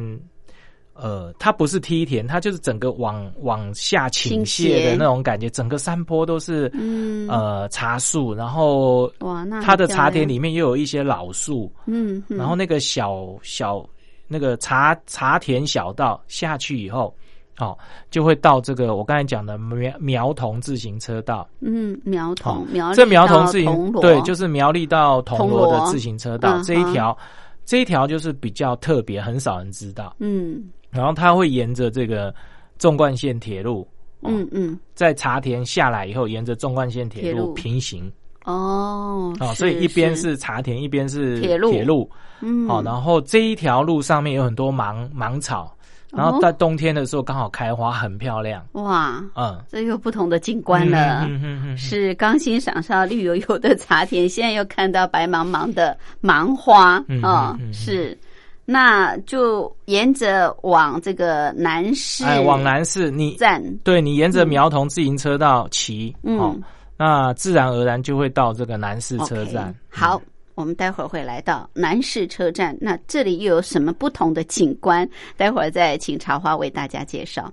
[SPEAKER 3] 呃，它不是梯田，它就是整个往往下倾
[SPEAKER 1] 倾斜
[SPEAKER 3] 泻的那种感觉，整个山坡都是、
[SPEAKER 1] 嗯，
[SPEAKER 3] 呃茶树，然后
[SPEAKER 1] 哇，那
[SPEAKER 3] 它的茶田里面又有一些老树，
[SPEAKER 1] 嗯，嗯。
[SPEAKER 3] 然后那个小小那个茶茶田小道下去以后。哦，就会到这个我刚才讲的苗苗桐自行车道，
[SPEAKER 1] 嗯，苗桐苗栗
[SPEAKER 3] 这苗桐
[SPEAKER 1] 到
[SPEAKER 3] 自行对，就是苗栗到铜
[SPEAKER 1] 铜锣。
[SPEAKER 3] 锣的自行车道。
[SPEAKER 1] 嗯
[SPEAKER 3] 这一条，这一条就是比较特别，很少人知道。
[SPEAKER 1] 嗯
[SPEAKER 3] 然后它会沿着这个纵贯线铁路，哦
[SPEAKER 1] 嗯。嗯，
[SPEAKER 3] 在茶田下来以后，沿着纵贯线铁
[SPEAKER 1] 铁路。
[SPEAKER 3] 路平行。
[SPEAKER 1] 哦，
[SPEAKER 3] 哦，所以一边是茶田，一边是
[SPEAKER 1] 铁路。
[SPEAKER 3] 铁路。
[SPEAKER 1] 嗯，
[SPEAKER 3] 哦。然后这一条路上面有很多芒芒草，然后
[SPEAKER 1] 哦
[SPEAKER 3] 在冬天的时候刚好开花，很漂亮。
[SPEAKER 1] 哇，
[SPEAKER 3] 嗯，
[SPEAKER 1] 这又不同的景观了。
[SPEAKER 3] 嗯嗯嗯嗯
[SPEAKER 1] 是刚欣赏上绿油油的茶田，现在又看到白茫茫的芒花。
[SPEAKER 3] 嗯
[SPEAKER 1] 是，那就沿着往这个南市，
[SPEAKER 3] 哎，往南市你
[SPEAKER 1] 站，
[SPEAKER 3] 对你沿着苗桐自行车道骑，
[SPEAKER 1] 嗯
[SPEAKER 3] 哦，那自然而然就会到这个南市车站。
[SPEAKER 1] 好，我们待会儿会来到南市车站，那这里又有什么不同的景观？待会儿再请茶花为大家介绍。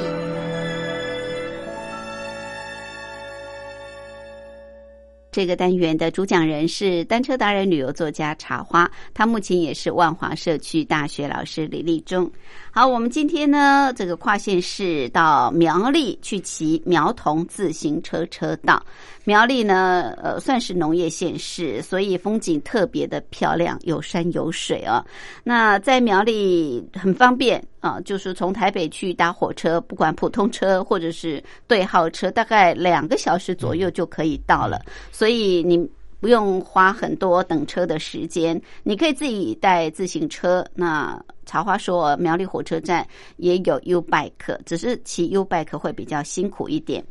[SPEAKER 1] 这个单元的主讲人是单车达人、旅游作家茶花，他目前也是万华社区大学老师李立忠。好，我们今天呢，这个跨县市到苗栗去骑苗桐自行车车道。苗栗呢，呃，算是农业县市，所以风景特别的漂亮，有山有水啊。那在苗栗很方便啊，就是从台北去搭火车，不管普通车或者是对号车，大概两个小时左右就可以到了。所以你不用花很多等车的时间，你可以自己带自行车。那茶花说，苗栗火车站也有 U bike，只是骑 U bike 会比较辛苦一点。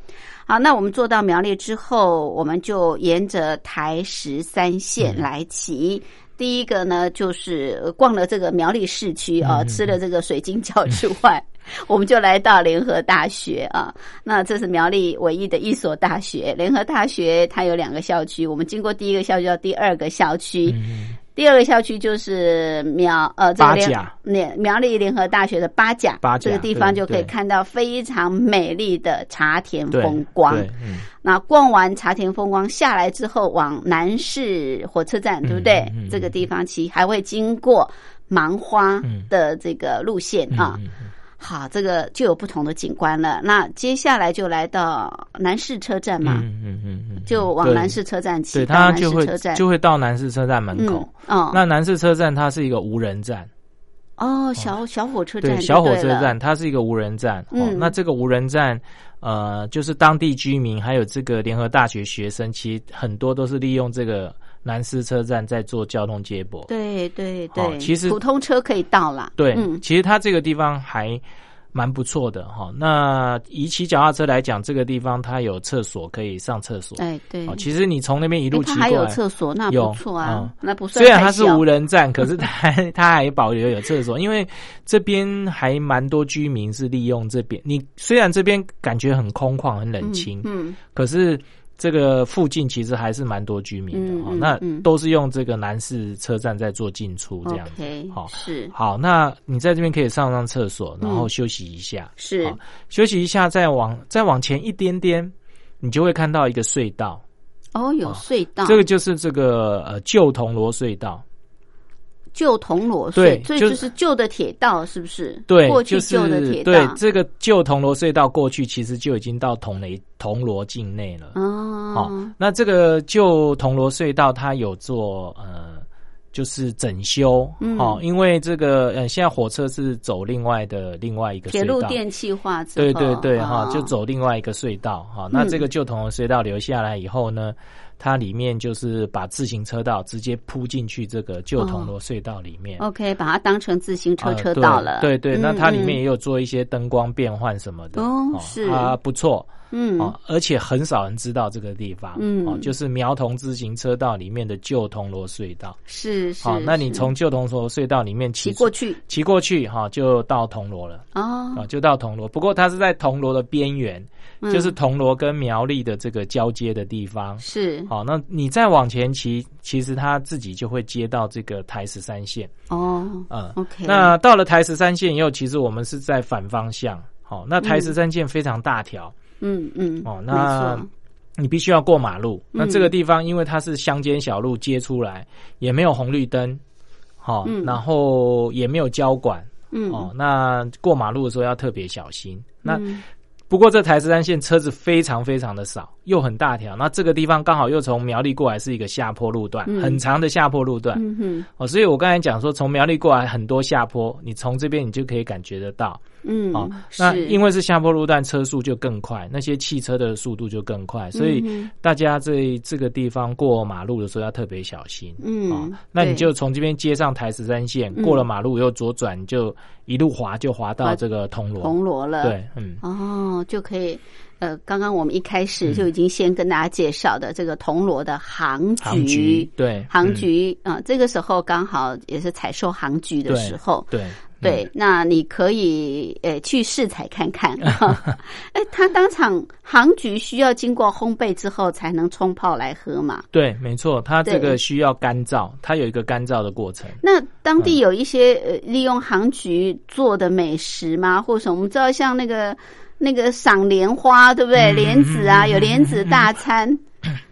[SPEAKER 1] 好，那我们坐到苗栗之后，我们就沿着台十三线来骑。第一个呢，就是逛了这个苗栗市区啊，吃了这个水晶饺之外，我们就来到联合大学啊。那这是苗栗唯一的一所大学。联合大学它有两个校区，我们经过第一个校区到第二个校区。第二个校区就是苗呃，这个联苗栗联合大学的八甲，这个地方就可以看到非常美丽的茶田风光。那逛完茶田风光下来之后，往南市火车站，对不对？这个地方其实还会经过芒花的这个路线啊。好，这个就有不同的景观了。那接下来就来到南市车站嘛，嗯嗯嗯嗯，就往南市车站骑，
[SPEAKER 3] 对，它就会就会到南市车站门口。哦，那南市车站它是一个无人站。
[SPEAKER 1] 哦，小小火车站，
[SPEAKER 3] 对，小火车站它是一个无人站。哦，那这个无人站，呃，就是当地居民还有这个联合大学学生，其实很多都是利用这个。南市车站在做交通接驳，
[SPEAKER 1] 对对对，
[SPEAKER 3] 其实
[SPEAKER 1] 普通车可以到啦。
[SPEAKER 3] 对，其实它这个地方还蛮不错的哈。那以骑脚踏车来讲，这个地方它有厕所可以上厕所。
[SPEAKER 1] 哎对，
[SPEAKER 3] 其实你从那边一路骑过来，
[SPEAKER 1] 还有厕所，那不错啊。那不算。
[SPEAKER 3] 虽然它是无人站，可是它它还保留有厕所，因为这边还蛮多居民是利用这边。你虽然这边感觉很空旷、很冷清，嗯，可是。这个附近其实还是蛮多居民的哈，那都是用这个南市车站在做进出这样子。
[SPEAKER 1] 好，是
[SPEAKER 3] 好，那你在这边可以上上厕所，然后休息一下。
[SPEAKER 1] 是，
[SPEAKER 3] 休息一下，再往再往前一点点，你就会看到一个隧道。
[SPEAKER 1] 哦，有隧道。
[SPEAKER 3] 这个就是这个呃旧铜锣隧道。
[SPEAKER 1] 旧铜锣隧，所以就是旧的铁道，是不是？
[SPEAKER 3] 对，
[SPEAKER 1] 过去旧的铁
[SPEAKER 3] 道。对，这个旧铜锣隧道过去其实就已经到铜雷铜锣境内了。哦，好，那这个旧铜锣隧道它有做呃，就是整修，哦，因为这个呃，现在火车是走另外的另外一个
[SPEAKER 1] 铁路电气化，
[SPEAKER 3] 对对对，哈，就走另外一个隧道，哈，那这个旧铜锣隧道留下来以后呢？它里面就是把自行车道直接铺进去这个旧铜锣隧道里面。
[SPEAKER 1] OK，把它当成自行车车道了。
[SPEAKER 3] 对对，那它里面也有做一些灯光变换什么的。
[SPEAKER 1] 哦，是
[SPEAKER 3] 啊，不错。嗯，哦，而且很少人知道这个地方。嗯，哦，就是苗桐自行车道里面的旧铜锣隧道。
[SPEAKER 1] 是是。
[SPEAKER 3] 好，那你从旧铜锣隧道里面骑
[SPEAKER 1] 过去，
[SPEAKER 3] 骑过去哈，就到铜锣了。哦，啊，就到铜锣。不过它是在铜锣的边缘。就是铜锣跟苗栗的这个交接的地方，
[SPEAKER 1] 是
[SPEAKER 3] 好。那你再往前骑，其实它自己就会接到这个台十三线。
[SPEAKER 1] 哦，嗯，OK。
[SPEAKER 3] 那到了台十三线以后，其实我们是在反方向。好，那台十三线非常大条。
[SPEAKER 1] 嗯嗯。哦，
[SPEAKER 3] 那你必须要过马路。那这个地方因为它是乡间小路接出来，也没有红绿灯，好，然后也没有交管。嗯。哦，那过马路的时候要特别小心。那不过这台十三线车子非常非常的少，又很大条。那这个地方刚好又从苗栗过来，是一个下坡路段，很长的下坡路段。哦，所以我刚才讲说，从苗栗过来很多下坡，你从这边你就可以感觉得到。
[SPEAKER 1] 嗯，哦，
[SPEAKER 3] 那因为是下坡路段，车速就更快，那些汽车的速度就更快，所以大家在这个地方过马路的时候要特别小心。嗯，那你就从这边接上台十三线，过了马路又左转，就一路滑就滑到这个铜锣。
[SPEAKER 1] 铜锣了，
[SPEAKER 3] 对，嗯，
[SPEAKER 1] 哦，哦，就可以。呃，刚刚我们一开始就已经先跟大家介绍的这个铜锣的杭菊，
[SPEAKER 3] 杭菊对
[SPEAKER 1] 行局啊、这个时候刚好也是采收行局的时候，
[SPEAKER 3] 对
[SPEAKER 1] 对，那你可以呃去试采看看。哎，它当场杭菊需要经过烘焙之后才能冲泡来喝嘛？
[SPEAKER 3] 对，没错，它这
[SPEAKER 1] 对
[SPEAKER 3] 个需要干燥，它有一个干燥的过程。
[SPEAKER 1] 那当地有一些呃利用杭菊做的美食吗？或者什么？我们知道像那个那个赏莲花，对不对？
[SPEAKER 3] 嗯
[SPEAKER 1] 莲子啊，
[SPEAKER 3] 嗯
[SPEAKER 1] 有莲子大餐。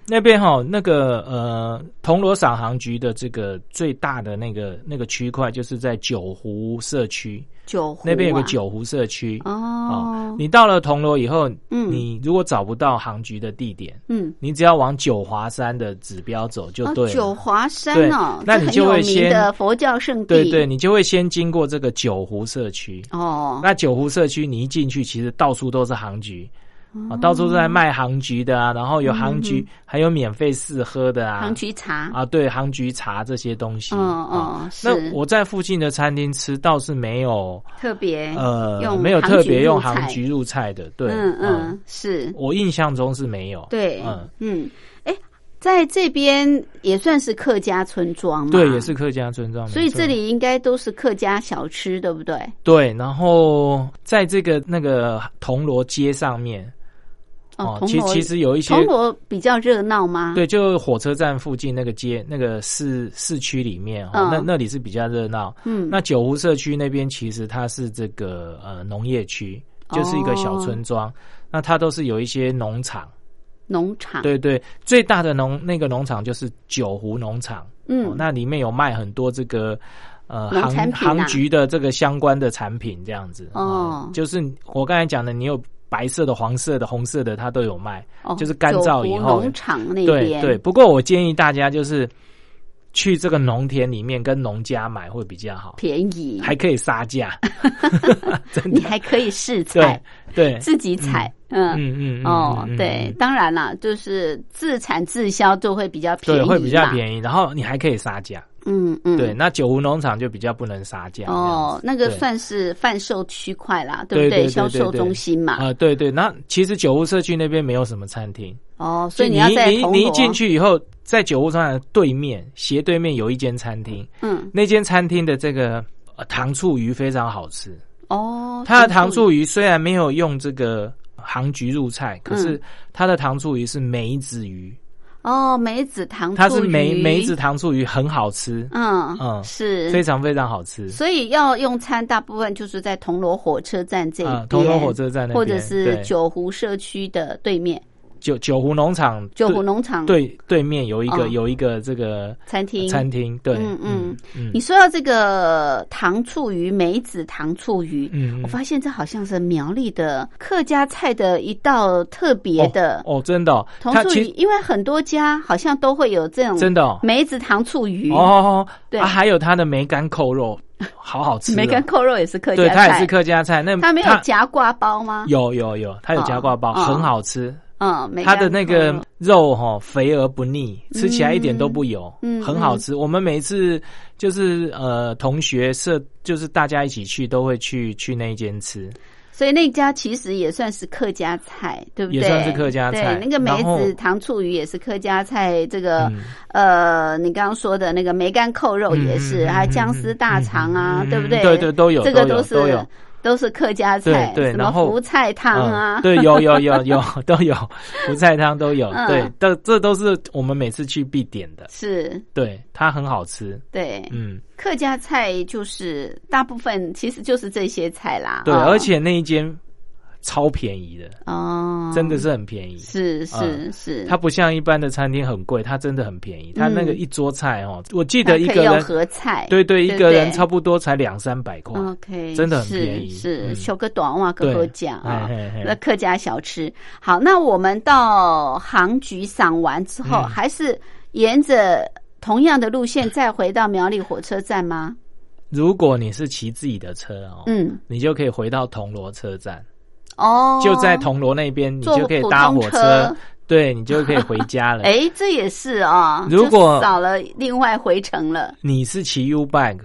[SPEAKER 3] 那边哈、那个呃，铜锣赏杭菊的这个最大的那个那个区块，就是在九湖社区
[SPEAKER 1] 九湖、啊、
[SPEAKER 3] 那边有个九湖社区。
[SPEAKER 1] 哦，
[SPEAKER 3] 你到了铜锣以后，
[SPEAKER 1] 嗯
[SPEAKER 3] 你如果找不到杭菊的地点，
[SPEAKER 1] 嗯，
[SPEAKER 3] 你只要往九华山的指标走就对。
[SPEAKER 1] 九华山哦，
[SPEAKER 3] 那你就会
[SPEAKER 1] 的佛教圣地。
[SPEAKER 3] 对对，你就会先经过这个九湖社区。
[SPEAKER 1] 哦，
[SPEAKER 3] 那九湖社区，你一进去，其实到处都是杭菊。啊，到处都在卖杭菊的啊，然后有杭菊，还有免费试喝的啊，
[SPEAKER 1] 嗯杭菊茶。
[SPEAKER 3] 啊，对，杭菊茶这些东西。
[SPEAKER 1] 嗯
[SPEAKER 3] 啊
[SPEAKER 1] 嗯，是
[SPEAKER 3] 那我在附近的餐厅吃倒是没有，
[SPEAKER 1] 特别
[SPEAKER 3] 呃，
[SPEAKER 1] 用
[SPEAKER 3] 没有特别用
[SPEAKER 1] 杭菊
[SPEAKER 3] 入菜的。对，
[SPEAKER 1] 嗯嗯，是，
[SPEAKER 3] 我印象中是没有。
[SPEAKER 1] 对，
[SPEAKER 3] 嗯
[SPEAKER 1] 嗯，哎，在这边也算是客家村庄嘛，
[SPEAKER 3] 对，也是客家村庄。
[SPEAKER 1] 所以这里应该都是客家小吃，对不对？
[SPEAKER 3] 对，然后在这个那个铜锣街上面，
[SPEAKER 1] 哦，
[SPEAKER 3] 其其实有一些
[SPEAKER 1] 铜锣比较热闹吗？，
[SPEAKER 3] 对，就火车站附近那个街，那个市市区里面哦，
[SPEAKER 1] 嗯
[SPEAKER 3] 那那里是比较热闹。
[SPEAKER 1] 嗯，
[SPEAKER 3] 那九湖社区那边其实它是这个呃农业区，就是一个小村庄，那它都是有一些农场。
[SPEAKER 1] 农场，
[SPEAKER 3] 对对，最大的农那个农场就是九湖农场，
[SPEAKER 1] 嗯
[SPEAKER 3] 哦，那里面有卖很多这个。呃，
[SPEAKER 1] 农
[SPEAKER 3] 杭
[SPEAKER 1] 产品啊
[SPEAKER 3] 杭菊的这个相关的产品，这样子
[SPEAKER 1] 哦
[SPEAKER 3] 嗯就是我刚才讲的，你有白色的、黄色的、红色的，它都有卖，
[SPEAKER 1] 哦
[SPEAKER 3] 就是干燥以后
[SPEAKER 1] 农场那边，
[SPEAKER 3] 对对，不过我建议大家就是去这个农田里面跟农家买会比较好，
[SPEAKER 1] 便宜，
[SPEAKER 3] 还可以杀价。真
[SPEAKER 1] 你，还可以试
[SPEAKER 3] 对
[SPEAKER 1] 采，
[SPEAKER 3] 对，
[SPEAKER 1] 自己采，嗯。
[SPEAKER 3] 嗯嗯嗯
[SPEAKER 1] 哦对，当然啦，就是自产自销就会比较便宜
[SPEAKER 3] 对，会比较便宜，然后你还可以杀价。
[SPEAKER 1] 嗯嗯，
[SPEAKER 3] 对，那九湖农场就比较不能杀价。
[SPEAKER 1] 哦，那个算是贩售区块啦，
[SPEAKER 3] 对
[SPEAKER 1] 不对？销售中心嘛。
[SPEAKER 3] 啊，对对，那其实九湖社区那边没有什么餐厅，
[SPEAKER 1] 哦，所以
[SPEAKER 3] 你
[SPEAKER 1] 要在
[SPEAKER 3] 你一进，去以后，在九湖商场的对面斜对面有一间餐厅，
[SPEAKER 1] 嗯，
[SPEAKER 3] 那间餐厅的这个呃糖醋鱼非常好吃。
[SPEAKER 1] 哦，
[SPEAKER 3] 它的糖醋鱼。虽然没有用这个杭菊入菜，可
[SPEAKER 1] 嗯。
[SPEAKER 3] 是它的糖醋鱼是梅子鱼，
[SPEAKER 1] 哦，梅子糖醋
[SPEAKER 3] 它是梅
[SPEAKER 1] 鱼
[SPEAKER 3] 梅子，糖醋鱼，很好吃，
[SPEAKER 1] 嗯
[SPEAKER 3] 嗯
[SPEAKER 1] 是。
[SPEAKER 3] 非常非常好吃。
[SPEAKER 1] 所以要用餐，大部分就是在铜锣火车站这一边，
[SPEAKER 3] 啊，铜锣火车站那边，
[SPEAKER 1] 或者是九湖社区的对面，
[SPEAKER 3] 九九湖农场
[SPEAKER 1] 九湖农场
[SPEAKER 3] 对对面有一个、
[SPEAKER 1] 哦
[SPEAKER 3] 有一个这个
[SPEAKER 1] 餐厅。
[SPEAKER 3] 餐厅，对，
[SPEAKER 1] 嗯嗯
[SPEAKER 3] 嗯
[SPEAKER 1] 你说到这个糖醋鱼，梅子糖醋鱼，
[SPEAKER 3] 嗯，
[SPEAKER 1] 我发现这好像是苗栗的客家菜的一道特别的
[SPEAKER 3] 哦，真的、哦，
[SPEAKER 1] 糖醋鱼，因为很多家好像都会有这种
[SPEAKER 3] 真的哦，
[SPEAKER 1] 梅子糖醋鱼，
[SPEAKER 3] 哦，
[SPEAKER 1] 对
[SPEAKER 3] 啊，还有它的梅干扣肉，好好吃、哦，
[SPEAKER 1] 梅干扣肉也是客家菜对，
[SPEAKER 3] 它也是客家菜，那
[SPEAKER 1] 它没有夹挂包吗？
[SPEAKER 3] 有有有，它有夹挂包，
[SPEAKER 1] 哦
[SPEAKER 3] 很好吃。
[SPEAKER 1] 嗯，梅
[SPEAKER 3] 它的那个
[SPEAKER 1] 肉
[SPEAKER 3] 肉哈、肥而不腻，吃起来一点都不油，
[SPEAKER 1] 嗯
[SPEAKER 3] 很好吃。我们每次就是呃同学社，就是大家一起去都会去去那一间吃。
[SPEAKER 1] 所以那家其实也算是客家菜，对不对？
[SPEAKER 3] 也算是客家菜
[SPEAKER 1] 对，那个梅子糖醋鱼也是客家菜。这个、
[SPEAKER 3] 嗯
[SPEAKER 1] 呃，你刚刚说的那个梅干扣肉也是，还有姜丝大肠啊，
[SPEAKER 3] 嗯
[SPEAKER 1] 对不对？
[SPEAKER 3] 对对都有
[SPEAKER 1] 这个
[SPEAKER 3] 都有
[SPEAKER 1] 是
[SPEAKER 3] 都
[SPEAKER 1] 是客家菜，
[SPEAKER 3] 对对然后
[SPEAKER 1] 福菜汤啊，
[SPEAKER 3] 嗯，对，有有有有 都有，福菜汤都有，
[SPEAKER 1] 嗯。
[SPEAKER 3] 对，这这都是我们每次去必点的，
[SPEAKER 1] 是，
[SPEAKER 3] 对，它很好吃，
[SPEAKER 1] 对，
[SPEAKER 3] 嗯，
[SPEAKER 1] 客家菜就是大部分其实就是这些菜啦。
[SPEAKER 3] 对，
[SPEAKER 1] 哦
[SPEAKER 3] 而且那一间超便宜的，
[SPEAKER 1] 哦，
[SPEAKER 3] 真的是很便宜，
[SPEAKER 1] 是是
[SPEAKER 3] 嗯
[SPEAKER 1] 是，
[SPEAKER 3] 它不像一般的餐厅很贵，它真的很便宜。它那个
[SPEAKER 1] 嗯。
[SPEAKER 3] 一桌菜哦，我记得一个人，
[SPEAKER 1] 合菜，
[SPEAKER 3] 对对，一个人差不多才两三百块。
[SPEAKER 1] OK，
[SPEAKER 3] 真的很
[SPEAKER 1] 是
[SPEAKER 3] 便宜。
[SPEAKER 1] 是
[SPEAKER 3] 嗯。
[SPEAKER 1] 修个短袜
[SPEAKER 3] 对
[SPEAKER 1] 可喝讲啊那客家小吃。好，那我们到杭菊赏完之后，
[SPEAKER 3] 嗯。
[SPEAKER 1] 还是沿着同样的路线再回到苗栗火车站吗？
[SPEAKER 3] 如果你是骑自己的车哦，
[SPEAKER 1] 嗯，
[SPEAKER 3] 你就可以回到铜锣车站，
[SPEAKER 1] 哦，
[SPEAKER 3] 就在铜锣那边，你就可以搭火
[SPEAKER 1] 车
[SPEAKER 3] 对你就可以回家了。
[SPEAKER 1] 哎，这也是啊，
[SPEAKER 3] 如果
[SPEAKER 1] 就少了另外回程了。
[SPEAKER 3] 你是骑 U bike，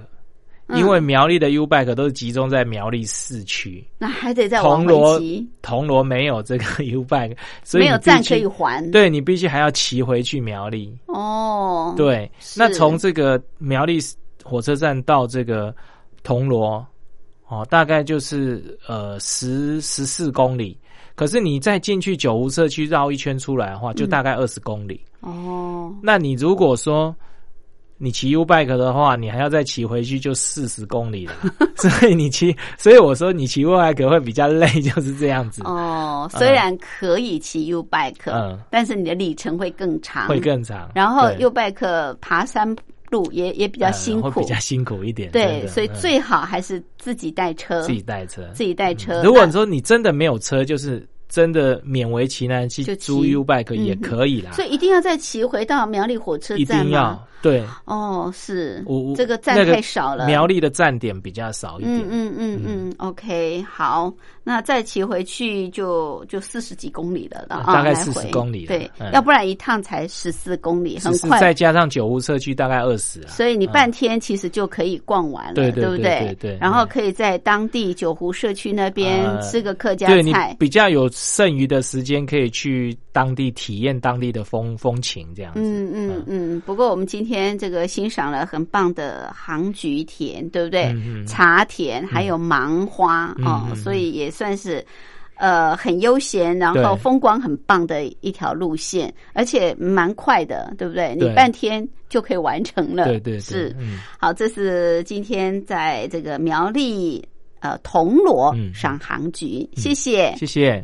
[SPEAKER 1] 嗯
[SPEAKER 3] 因为苗栗的 U Bike 都是集中在苗栗市区，
[SPEAKER 1] 那还得再往
[SPEAKER 3] 铜锣，铜锣没有这个 U Bike，所以
[SPEAKER 1] 没有站可以还。，
[SPEAKER 3] 对你必须还要骑回去苗栗。
[SPEAKER 1] 哦，
[SPEAKER 3] 对，那从这个苗栗火车站到这个铜锣，哦，大概就是呃十十四公里。可是你再进去九湖社区绕一圈出来的话，就大概二十公里。
[SPEAKER 1] 哦，
[SPEAKER 3] 那你如果说你骑 U bike 的话，你还要再骑回去，就四十公里了。所以你骑，所以我说你骑 U bike 会比较累，就是这样子，
[SPEAKER 1] 哦，虽然可以骑 U bike，、
[SPEAKER 3] 嗯
[SPEAKER 1] 但是你的里程会更长，
[SPEAKER 3] 会更长。
[SPEAKER 1] 然后 U bike 爬山路也也比较辛苦，
[SPEAKER 3] 嗯比较辛苦一点。
[SPEAKER 1] 对，所以
[SPEAKER 3] 嗯。
[SPEAKER 1] 最好还是自己带车，
[SPEAKER 3] 自己带车，
[SPEAKER 1] 自己带车。那
[SPEAKER 3] 如果你说你真的没有车，就是真的勉为其难去租 U bike
[SPEAKER 1] 嗯
[SPEAKER 3] 也可以啦，
[SPEAKER 1] 所以一定要再骑回到苗栗火车
[SPEAKER 3] 一定要？对。
[SPEAKER 1] 哦，是这个站太少了，
[SPEAKER 3] 苗栗的站点比较少一点。
[SPEAKER 1] 嗯嗯嗯嗯，OK，好，那再骑回去就就四十几公里了
[SPEAKER 3] 大概
[SPEAKER 1] 来回
[SPEAKER 3] 40公里了
[SPEAKER 1] 对，
[SPEAKER 3] 嗯
[SPEAKER 1] 要不然一趟才十四公里，很快。
[SPEAKER 3] 再加上九湖社区大概二十啊，
[SPEAKER 1] 所以你
[SPEAKER 3] 嗯
[SPEAKER 1] 半天其实就可以逛完了，
[SPEAKER 3] 对对对
[SPEAKER 1] 不对？
[SPEAKER 3] 对对
[SPEAKER 1] 然后
[SPEAKER 3] 嗯
[SPEAKER 1] 可以在当地九湖社区那边
[SPEAKER 3] 呃
[SPEAKER 1] 吃个客家
[SPEAKER 3] 对你
[SPEAKER 1] 菜。
[SPEAKER 3] 比较有剩余的时间，可以去当地体验当地的风风情，这样子。
[SPEAKER 1] 嗯嗯嗯，不过我们今天这个欣赏了很棒的杭菊田，对不对？茶田还有芒花、
[SPEAKER 3] 嗯
[SPEAKER 1] 哦，
[SPEAKER 3] 嗯
[SPEAKER 1] 所以也算是呃很悠闲，然后风光很棒的一条路线，而且蛮快的，对不对？你半天就可以完成了。
[SPEAKER 3] 对对对
[SPEAKER 1] 是。
[SPEAKER 3] 嗯
[SPEAKER 1] 好，这是今天在这个苗栗呃铜锣赏杭菊，谢谢。
[SPEAKER 3] 谢谢。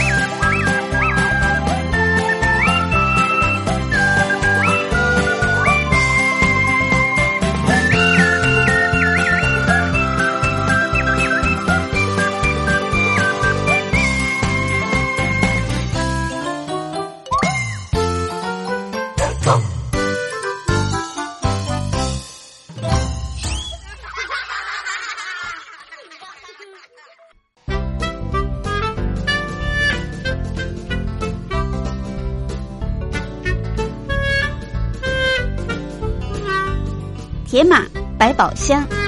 [SPEAKER 1] 保鲜。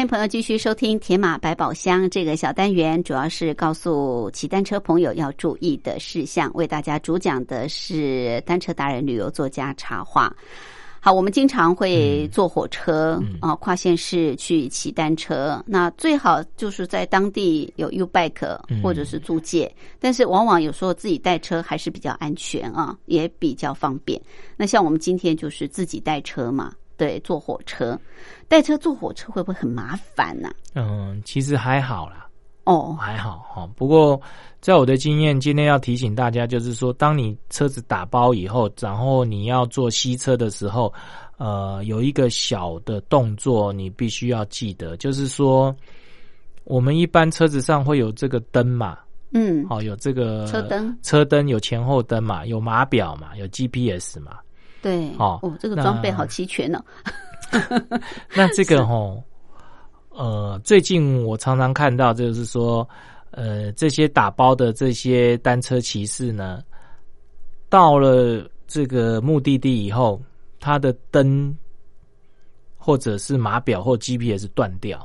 [SPEAKER 1] 欢迎朋友继续收听《铁马百宝箱》这个小单元，主要是告诉骑单车朋友要注意的事项。为大家主讲的是单车达人、旅游作家茶话。好，我们经常会坐火车啊、跨县市去骑单车。那最好就是在当地有 U bike 或者是租借，但是往往有时候自己带车还是比较安全啊，也比较方便。那像我们今天就是自己带车嘛。对，坐火车，带车坐火车会不会很麻烦呢、
[SPEAKER 3] 嗯，其实还好啦，
[SPEAKER 1] 哦，
[SPEAKER 3] 还好哈。不过，在我的经验，今天要提醒大家，就是说，当你车子打包以后，然后你要坐西车的时候，呃，有一个小的动作你必须要记得，就是说，我们一般车子上会有这个灯嘛，
[SPEAKER 1] 嗯，
[SPEAKER 3] 好、有这个
[SPEAKER 1] 车灯，
[SPEAKER 3] 车灯有前后灯嘛，有码表嘛，有 GPS 嘛。
[SPEAKER 1] 对，
[SPEAKER 3] 哦
[SPEAKER 1] 哦，这个装备好齐全哦。
[SPEAKER 3] 那这个 吼，呃，最近我常常看到，就是说，呃，这些打包的这些单车骑士呢，到了这个目的地以后，他的灯或者是码表或 GPS 断掉，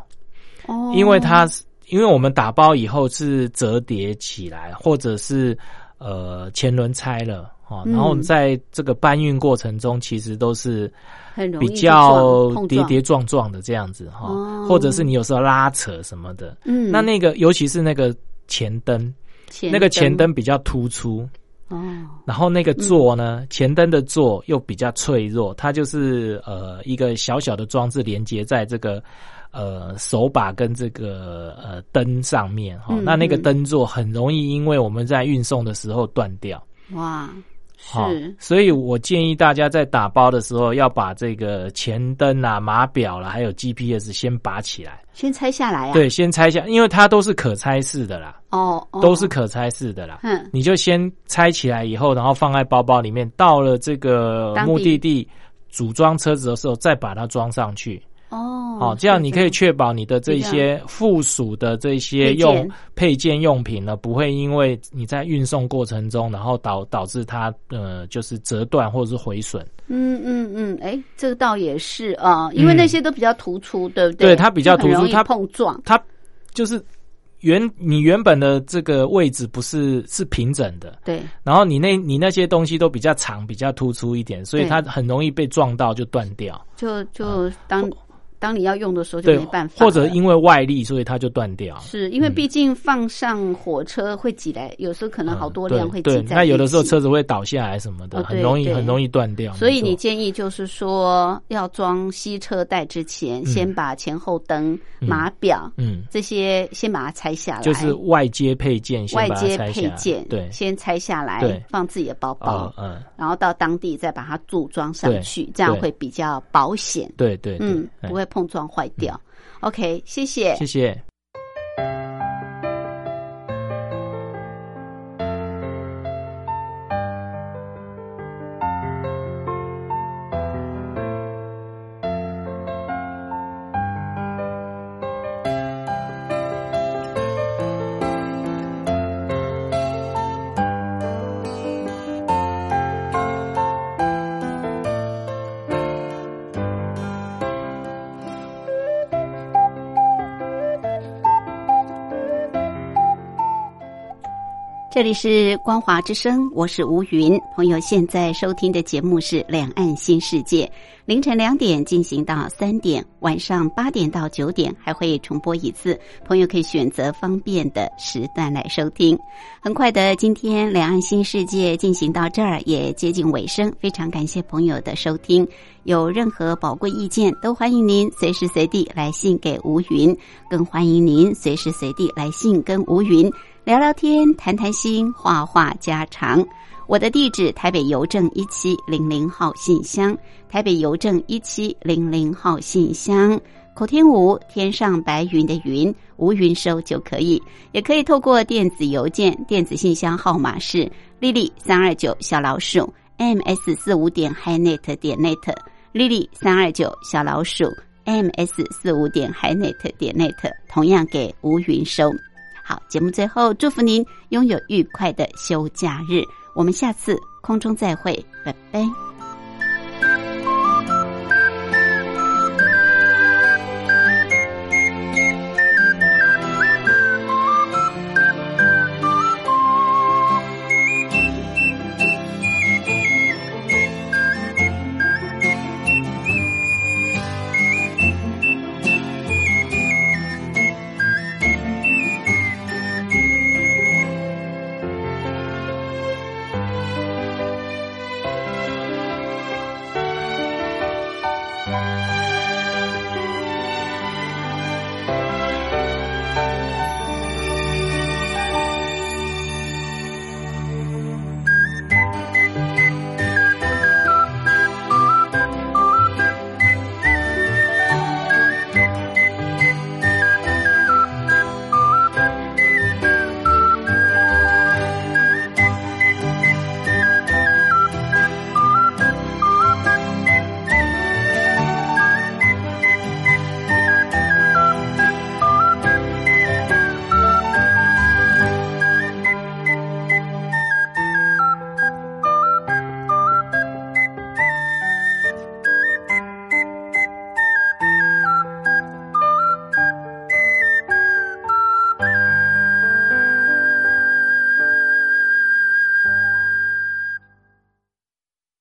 [SPEAKER 1] 哦，
[SPEAKER 3] 因为它是因为我们打包以后是折叠起来，或者是呃前轮拆了。哦，然后
[SPEAKER 1] 嗯
[SPEAKER 3] 在这个搬运过程中，其实都是比较跌跌撞撞的这样子哈，
[SPEAKER 1] 哦。
[SPEAKER 3] 或者是你有时候拉扯什么的。
[SPEAKER 1] 嗯，
[SPEAKER 3] 那那个尤其是那个前灯，那个前灯。比较突出，
[SPEAKER 1] 哦，
[SPEAKER 3] 然后那个座呢，前灯的座又比较脆弱，它就是呃一个小小的装置连接在这个呃手把跟这个呃灯上面哈、
[SPEAKER 1] 嗯
[SPEAKER 3] 那那个
[SPEAKER 1] 嗯。
[SPEAKER 3] 灯座很容易因为我们在运送的时候断掉。
[SPEAKER 1] 哇，
[SPEAKER 3] 好
[SPEAKER 1] 是，
[SPEAKER 3] 所以我建议大家在打包的时候要把这个前灯啊、码表啦，还有 GPS 先拔起来。
[SPEAKER 1] 先拆下来啊。，
[SPEAKER 3] 对，先拆下，因为它都是可拆式的啦，
[SPEAKER 1] 哦，哦
[SPEAKER 3] 都是可拆式的啦。
[SPEAKER 1] 嗯
[SPEAKER 3] 你就先拆起来以后，然后放在包包里面，到了这个目的地组装车子的时候，再把它装上去。
[SPEAKER 1] 哦，
[SPEAKER 3] 好、这样你可以确保你的这些附属的这些用配件用品呢，不会因为你在运送过程中，然后导导致它呃就是折断或者是毁损。
[SPEAKER 1] 嗯嗯嗯，哎，这个倒也是啊，因为那些都比较突出，对不对？
[SPEAKER 3] 对它比较突出它
[SPEAKER 1] 碰撞。
[SPEAKER 3] 它就是原你原本的这个位置不是是平整的，
[SPEAKER 1] 对，
[SPEAKER 3] 然后你那你那些东西都比较长、比较突出一点，所以它很容易被撞到就断掉。
[SPEAKER 1] 就就当当你要用的时候就没办，法，
[SPEAKER 3] 或者因为外力，所以它就断掉。
[SPEAKER 1] 是因为毕竟放上火车会挤来，有时候可能好多
[SPEAKER 3] 嗯
[SPEAKER 1] 辆会挤在。
[SPEAKER 3] 那有的时候车子会倒下来什么的，很容易很容易断掉。
[SPEAKER 1] 所以你建议就是说，要装吸车带之前，先把前后灯、码表
[SPEAKER 3] 嗯，
[SPEAKER 1] 这些先把它拆下来，
[SPEAKER 3] 就是外接配件先
[SPEAKER 1] 外接
[SPEAKER 3] 拆下来
[SPEAKER 1] 配件，
[SPEAKER 3] 对，
[SPEAKER 1] 先拆下来
[SPEAKER 3] 对，
[SPEAKER 1] 放自己的包包
[SPEAKER 3] 哦，嗯，
[SPEAKER 1] 然后到当地再把它组装上去，这样会比较保险，
[SPEAKER 3] 对对对，
[SPEAKER 1] 嗯，
[SPEAKER 3] 哎
[SPEAKER 1] 不会碰撞坏掉。OK，谢谢
[SPEAKER 3] 谢。谢。
[SPEAKER 1] 这里是光华之声，我是吴云。朋友现在收听的节目是《两岸新世界》，凌晨两点进行到三点，晚上八点到九点还会重播一次。朋友可以选择方便的时段来收听。很快的，今天《两岸新世界》进行到这儿也接近尾声，非常感谢朋友的收听。有任何宝贵意见，都欢迎您随时随地来信给吴云，更欢迎您随时随地来信跟吴云。聊聊天，谈谈心，话话家常。我的地址：台北邮政一七零零号信箱，台北邮政一七零零号信箱。口天吴，天上白云的云，吴云收就可以。也可以透过电子邮件，电子信箱号码是 lily 三二九小老鼠 ms 四五点 hinet 点 net。lily 三二九小老鼠 ms 四五点 hinet 点 net，同样给吴云收。好，节目最后祝福您拥有愉快的休假日。我们下次空中再会，拜拜。